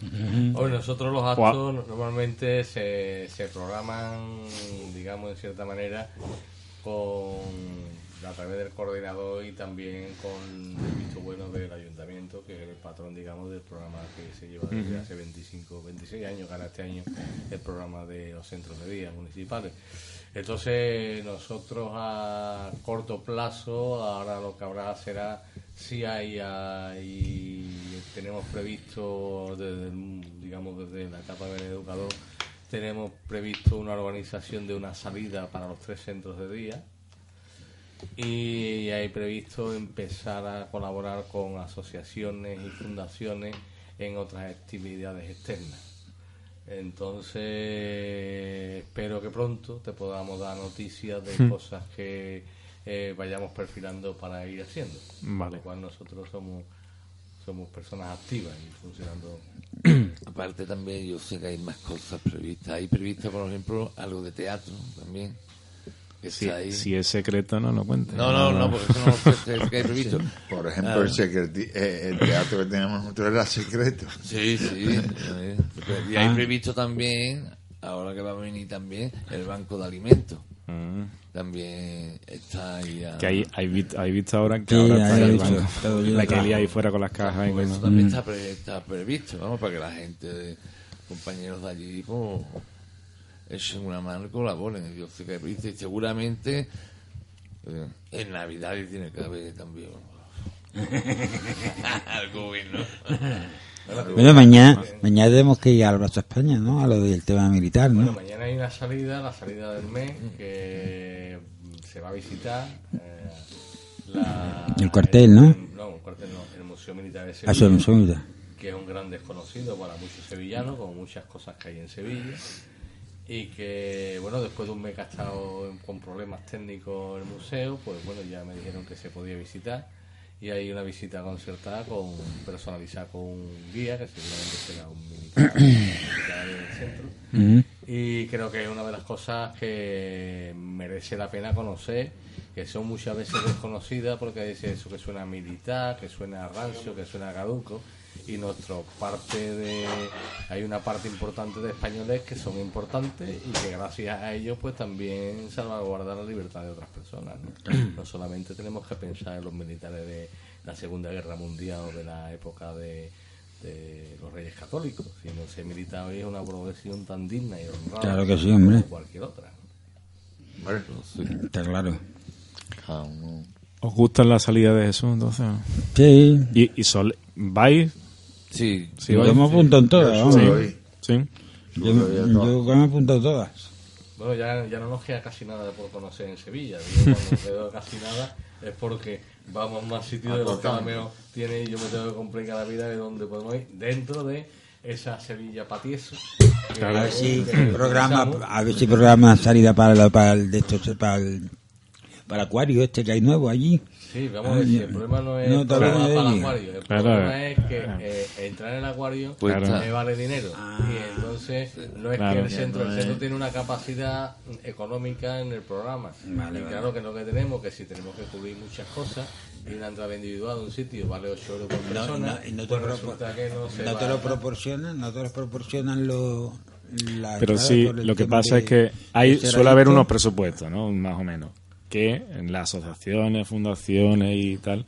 Hoy nosotros los actos normalmente se, se programan, digamos, en cierta manera, con a través del coordinador y también con el visto bueno del ayuntamiento, que es el patrón, digamos, del programa que se lleva desde hace 25, 26 años, gana este año el programa de los centros de día municipales. Entonces, nosotros a corto plazo, ahora lo que habrá será si hay, hay- tenemos previsto desde, digamos, desde la etapa del educador, tenemos previsto una organización de una salida para los tres centros de día y hay previsto empezar a colaborar con asociaciones y fundaciones en otras actividades externas. Entonces, espero que pronto te podamos dar noticias de Hmm. cosas que eh, vayamos perfilando para ir haciendo. Vale. Con lo cual nosotros somos somos personas activas y funcionando. Aparte también yo sé que hay más cosas previstas. Hay previsto, por ejemplo, algo de teatro también. Si, si es secreto, no lo cuentes. No, no, no, porque eso no lo sé que hay previsto. Por ejemplo, el, secreti- eh, el teatro que tenemos nosotros era secreto. Sí, sí. Y hay previsto también, ahora que va a venir también, el banco de alimentos. Mm. También está ahí. a- Que hay, hay, visto, hay visto ahora que Sí, ahora está hay el banco. la que lía ahí fuera con las cajas. y Pues con- eso también Mm. está, pre- está previsto, vamos, para que la gente, compañeros de allí, pues, mano y colaboren. Yo sé que y seguramente eh, en Navidad tiene que haber también algo bueno. Bueno, mañana, mañana tenemos que ir al Brazo España, ¿no? A lo del tema militar, Bueno, ¿no? mañana hay una salida, la salida del mes, que se va a visitar eh, la- El cuartel, ¿no? No, el cuartel no, el Museo Militar de Ah, Sevilla. sí, el Museo Militar. Que es un gran desconocido para muchos sevillanos, como muchas cosas que hay en Sevilla. Y que, bueno, después de un mes que ha estado con problemas técnicos el museo, pues bueno, ya me dijeron que se podía visitar. Y hay una visita concertada, con personalizada con un guía, que seguramente será un militar, del centro. Y creo que es una de las cosas que merece la pena conocer, que son muchas veces desconocidas porque dice eso que suena militar, que suena rancio, que suena caduco. Y nuestro parte de. Hay una parte importante de españoles que son importantes y que gracias a ellos, pues también salvaguardar la libertad de otras personas. ¿no? No solamente tenemos que pensar en los militares de la Segunda Guerra Mundial o de la época de, de los Reyes Católicos, sino ser militar hoy es una profesión tan digna y honrada Claro que sí, hombre. como cualquier otra. Está claro. ¿Os gustan las salidas de Jesús entonces? Sí. ¿Y, y sol, vais? Sí. sí Yo me apunto en todas, vamos. Sí. Sí. Yo, yo me he apuntado todas. Bueno, ya, ya no nos queda casi nada por conocer en Sevilla. Digo, cuando nos queda casi nada es porque vamos más sitios de los que. Alameo tiene y yo me tengo que complicar la vida de donde podemos ir dentro de esa Sevilla patieso. A ver si programa, a ver si programa salida para, la- para el de estos, para el, para el acuario este que hay nuevo allí. Sí, vamos a ver, si el problema no es No, no para el acuario. El Claro. problema es que eh, entrar en el acuario Cuesta. me vale dinero. y entonces no es Claro. que el centro, el centro tiene una capacidad económica en el programa. Vale, y vale. claro que lo que tenemos, que si tenemos que cubrir muchas cosas, y una entrada individual de un sitio vale 8 euros por persona, no, y no te, pues lo no se no va te a- lo proporcionan, no te lo proporcionan los la Pero sí, lo que pasa es que hay suele haber unos presupuestos, ¿no? Más o menos. Que en las asociaciones, fundaciones y tal,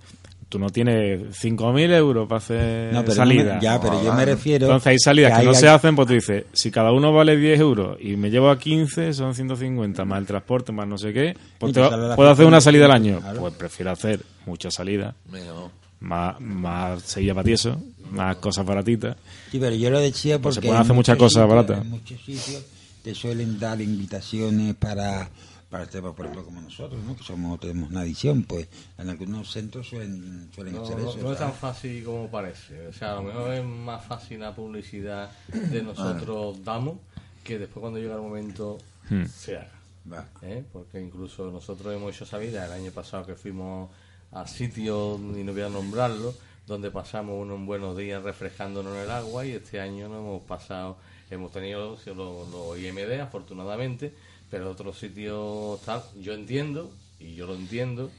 tú no tienes 5.000 euros para hacer No, pero salida. me- ya, pero yo me refiero. Entonces hay salidas que, hay- no se hay- hacen, pues tú dices, si cada uno vale 10 euros y me llevo a 15, son 150, más el transporte, más no sé qué, pues te puedo hacer una salida al año. claro. Pues prefiero hacer muchas salidas, Mejor. más, más Sevilla patieso, más cosas baratitas. Sí, pero yo lo decía Pues porque. se pueden en hacer muchas cosas sitios- baratas. En muchos sitios te suelen dar invitaciones para. Para temas, por ejemplo, como nosotros, ¿no? Que somos, tenemos una edición, pues en algunos centros suelen, suelen No, hacer no- eso. no es tan fácil como parece. O sea, a lo mejor es más fácil la publicidad de nosotros damos que después cuando llega el momento Hmm. se haga. Va. ¿eh? Porque incluso nosotros hemos hecho esa vida el año pasado que fuimos a sitios, y no voy a nombrarlo, donde pasamos unos buenos días refrescándonos en el agua y este año nos hemos pasado hemos tenido los, los IMD, afortunadamente, pero otros sitios tal, yo entiendo, y yo lo entiendo,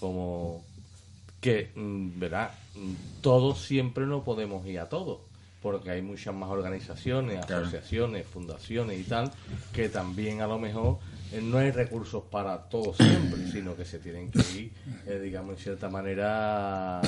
como que, mm, verá, mm, todos siempre no podemos ir a todos, porque hay muchas más organizaciones, asociaciones, fundaciones y tal, que también a lo mejor eh, no hay recursos para todos siempre, sino que se tienen que ir, eh, digamos, en cierta manera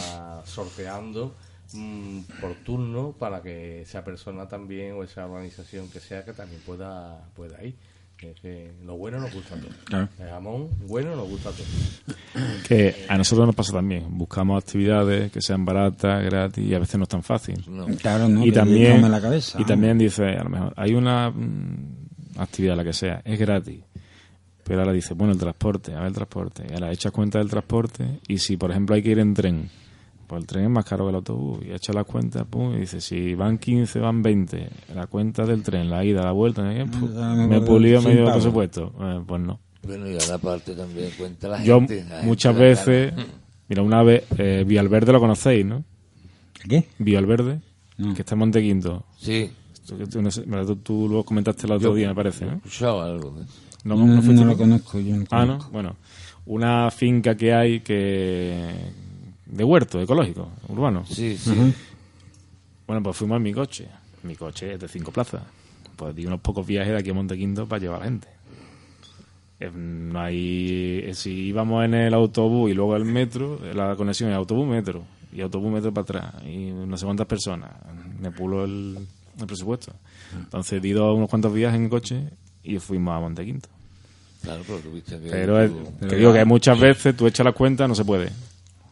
sorteando mm, por turno para que esa persona también o esa organización que sea que también pueda, pueda ir. Que lo bueno nos gusta a todos. El jamón bueno nos gusta a todos. Que a nosotros nos pasa también. Buscamos actividades que sean baratas, gratis y a veces no es tan fácil. Claro, no, y que también, la cabeza, y también dice, a lo mejor, hay una mm, actividad, la que sea, es gratis. Pero ahora dice, bueno, el transporte, a ver el transporte. Y ahora echas cuenta del transporte y si, por ejemplo, hay que ir en tren, pues el tren es más caro que el autobús. Y echa las cuentas, pum, y dice, si van 15, van 20. La cuenta del tren, la ida, la vuelta, ¿no? Pum, me he pulido Sin medio presupuesto. Eh, pues no. Bueno, y ahora aparte también cuenta la Yo gente. la muchas la veces, mira, una vez, eh, Villalverde lo conocéis, ¿no? ¿Qué? Villalverde, que está en Montequinto. Sí. Esto que tú, no sé, ¿verdad? tú, tú lo comentaste el otro Yo día, me parece, he ¿no? escuchado algo eso. No, No, no no lo conozco, yo no Ah, conozco. ¿no? Bueno, una finca que hay que de huerto ecológico, urbano. Sí, sí. Bueno, pues fuimos en mi coche. Mi coche es de cinco plazas. Pues di unos pocos viajes de aquí a Montequinto para llevar a la gente. No hay. eh, Si íbamos en el autobús y luego el metro, la conexión es autobús-metro y autobús-metro para atrás y no sé cuántas personas. Me pulo el, el presupuesto. Entonces di dos, unos cuantos viajes en coche y fuimos a Montequinto. Claro, pero tuviste que... Pero es- te digo que muchas veces tú echas la cuenta, no se puede.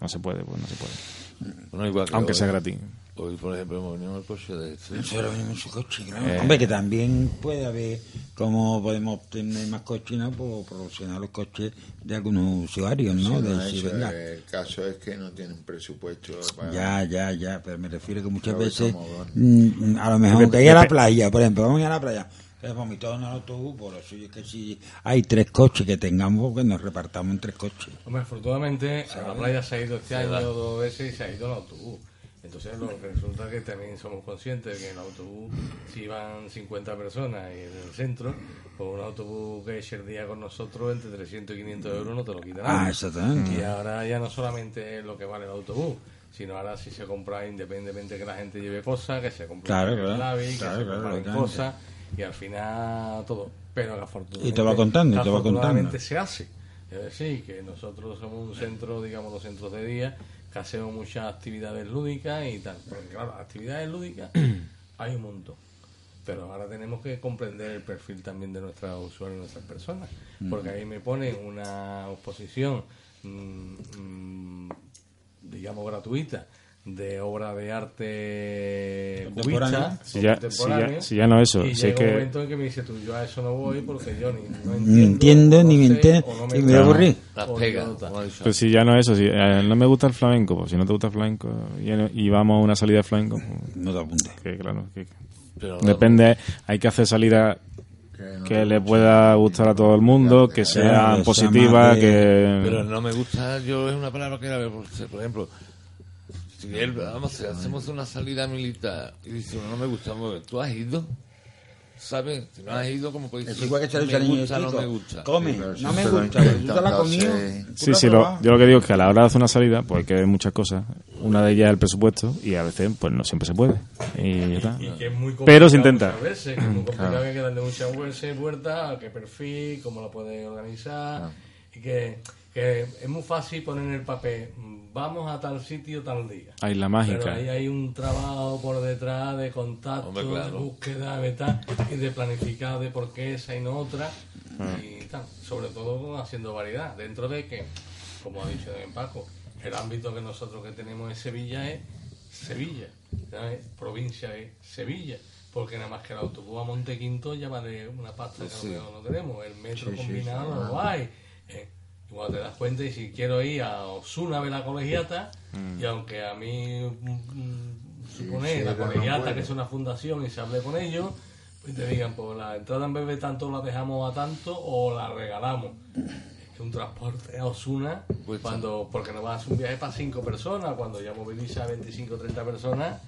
No se puede, pues no se puede. Bueno, igual que Aunque hoy. sea gratis. Hoy, por ejemplo, hemos venido en el coche de este. Nosotros venimos en su coche, claro. Eh. Hombre, que también puede haber cómo podemos obtener más coches, ¿no? Por proporcionar los coches de algunos usuarios, ¿no? Sí, de no, si eso venga. es- el caso es que no tienen presupuesto para... Ya, ya, ya, pero me refiero que muchas Claro, veces, somos mm, a lo mejor, que a la playa, por ejemplo, vamos a ir a la playa, que vomitado en el autobús, por eso es que si hay tres coches que tengamos, que nos repartamos en tres coches. Hombre, afortunadamente a la playa se ha ido este Se año dos veces y se ha ido en autobús. Entonces lo que resulta que también somos conscientes de que en el autobús si van 50 personas y en el centro, pues un autobús que eche el día con nosotros entre 300 y 500 euros no te lo quita nadie. Ah, exactamente. Y ahora ya no solamente es lo que vale el autobús, sino ahora si se compra independientemente que la gente lleve cosas, que se compra Claro, el claro. lápiz, que Claro, se claro, compran lógicamente. cosas y al final todo. Pero afortunadamente, Y te va contando, y te va afortunadamente contando. se hace. Es decir, que nosotros somos un centro, digamos, los centros de día, que hacemos muchas actividades lúdicas y tal. Porque, claro, actividades lúdicas hay un montón. Pero ahora tenemos que comprender el perfil también de nuestros usuarios y nuestras personas. Porque ahí me ponen una exposición, mm, mm, digamos, gratuita de obra de arte Contemporánea. cubista, Si ya- contemporánea, si ya- si ya no eso, y si llega que- un momento en que me dice tú, yo a eso no voy porque yo ni no entiendo, Ni entiendo, ni me entiendo, no y me aburrí. Las pegas. Pues si ya no es eso, si eh, no me gusta el flamenco, pues si no te gusta el flamenco y, y vamos a una salida de flamenco, pues, No te apuntes. que claro, que Pero- depende, hay que hacer salidas que le pueda gustar a todo el mundo, que sea de- que... Pero no me gusta, yo es una palabra que era, por por ejemplo, si él, vamos, si hacemos una salida militar y dice, no, no me gusta, ¿tú has ido? ¿Sabes? Si no has ido, como puedes Es decir, igual que me gusta, no me gusta. Come, no me gusta, pero tú te la comido. tú Sí, sí, lo, yo lo que digo es que a la hora de hacer una salida, pues hay que ver muchas cosas. Una de ellas es el presupuesto y a veces, pues no siempre se puede. Y ya está. Y que es muy Pero se intenta. veces, que es muy complicado Claro. que hay que darle muchas vueltas, qué perfil, cómo lo puedes organizar. Y que, que es muy fácil poner en el papel, mm, vamos a tal sitio tal día. Ahí la mágica. Pero ahí hay un trabajo por detrás de contacto, Hombre, claro. de búsqueda, de tal, y de planificar de por qué esa y no otra. Ah. Y tal. Sobre todo haciendo variedad. Dentro de que, como ha dicho bien Paco, el ámbito que nosotros que tenemos en Sevilla es Sevilla. ¿sabes? Provincia es Sevilla. Porque nada más que el autobús a Montequinto ya vale una pasta que Sí. lo mejor no tenemos. El metro Sí, combinado sí. no lo hay. Eh, cuando te das cuenta, y si quiero ir a Osuna a ver la colegiata, y aunque a mí, mm, mm, supone, sí, la no colegiata, que es una fundación, y se hable con ellos, pues te digan, pues la entrada en bebé tanto la dejamos a tanto o la regalamos. Es que un transporte a Osuna, Pues, cuando, porque no vas a hacer un viaje para cinco personas, cuando ya moviliza a 25 o 30 personas,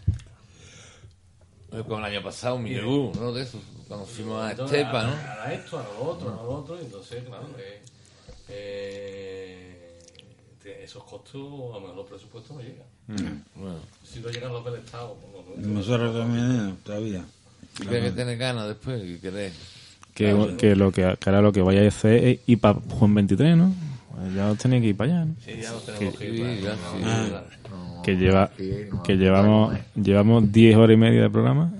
Como el año pasado, Miguel, ¿no? De eso, cuando fuimos a Estepa, ¿no? A, esto, a lo otro, a lo otro, y entonces, claro, eh, eh, esos costos, a lo mejor los presupuestos no llegan. Mm. Bueno. Si no llegan los del Estado, pues no, no- Nosotros también, eh, todavía. Y que que tener ganas después, y querer. Que, que lo que, que ahora lo que vaya a hacer es ir para Juan 23, ¿no? Pues ya os tenéis que ir para allá, ¿no? Sí, ya nos tenemos que ir. Para- ya, sí. no, no, no. Que lleva no, que llevamos llevamos 10 horas y media de programa.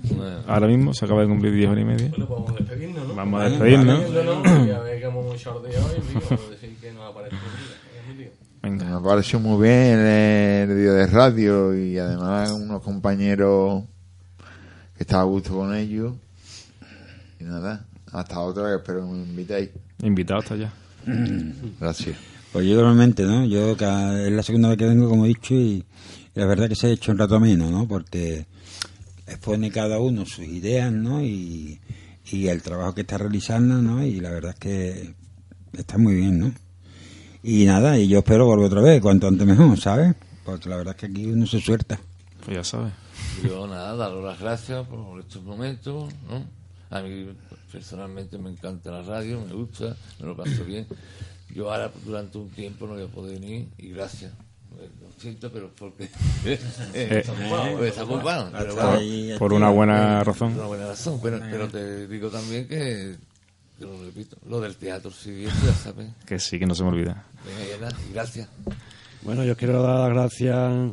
Ahora mismo se acaba de cumplir 10 horas y media. Bueno, pues vamos a despedirnos, ¿no? Vamos a despedirnos. Despedirnos, y a ver que hemos un short de hoy, digo, decir que nos aparece un día. Emilio. Venga. Me pareció muy bien el día de radio y además unos compañeros que estaba a gusto con ellos. Y nada, hasta otra vez, espero que me invitéis. Invitado hasta allá. Gracias. Pues yo normalmente, ¿no? Yo cada- es la segunda vez que vengo, como he dicho, y, y la verdad que se ha hecho un rato menos, ¿no? Porque expone cada uno sus ideas, ¿no? Y, y el trabajo que está realizando, ¿no? Y la verdad es que está muy bien, ¿no? Y nada, y yo espero volver otra vez, cuanto antes mejor, ¿sabes? Porque la verdad es que aquí uno se suelta. Pues ya sabes. Yo nada, daros las gracias por estos momentos, ¿no? A mí personalmente me encanta la radio, me gusta, me lo paso bien. Yo ahora durante un tiempo no voy a poder venir y gracias. Lo siento, pero es porque Eh, pues está ocupado. Pero bueno, ahí, por una buena por razón. una buena razón. Pero, pero te digo también que, te lo repito, lo del teatro, sí, ya sabes. Que sí, que no se me olvida. Venga, ya gracias. Bueno, yo quiero dar las gracias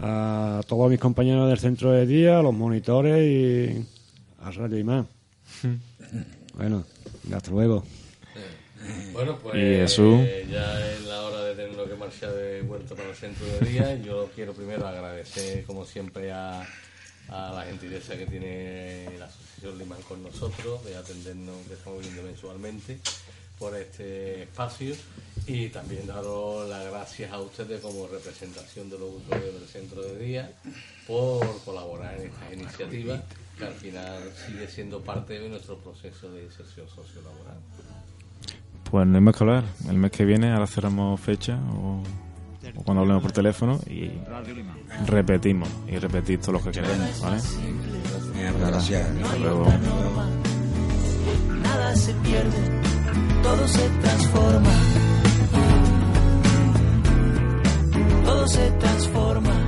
a todos mis compañeros del centro de día, a los monitores y a Radio Imán. Bueno, hasta luego. Bueno, pues Y Jesús. eh, ya es la hora de tenernos que marchar de vuelta para el centro de día. Yo quiero primero agradecer, como siempre, a, a la gentileza que tiene la Asociación Limán con nosotros, de atendernos, que estamos viendo mensualmente, por este espacio. Y también daros las gracias a ustedes como representación de los usuarios del centro de día por colaborar en estas iniciativas, que al final sigue siendo parte de nuestro proceso de inserción sociolaboral. Pues no hay más que hablar. El mes que viene ahora cerramos fecha o, cuando hablemos por teléfono y repetimos y repetís todo lo que queremos, ¿vale? Gracias. Nada se pierde, todo se transforma. Todo se transforma.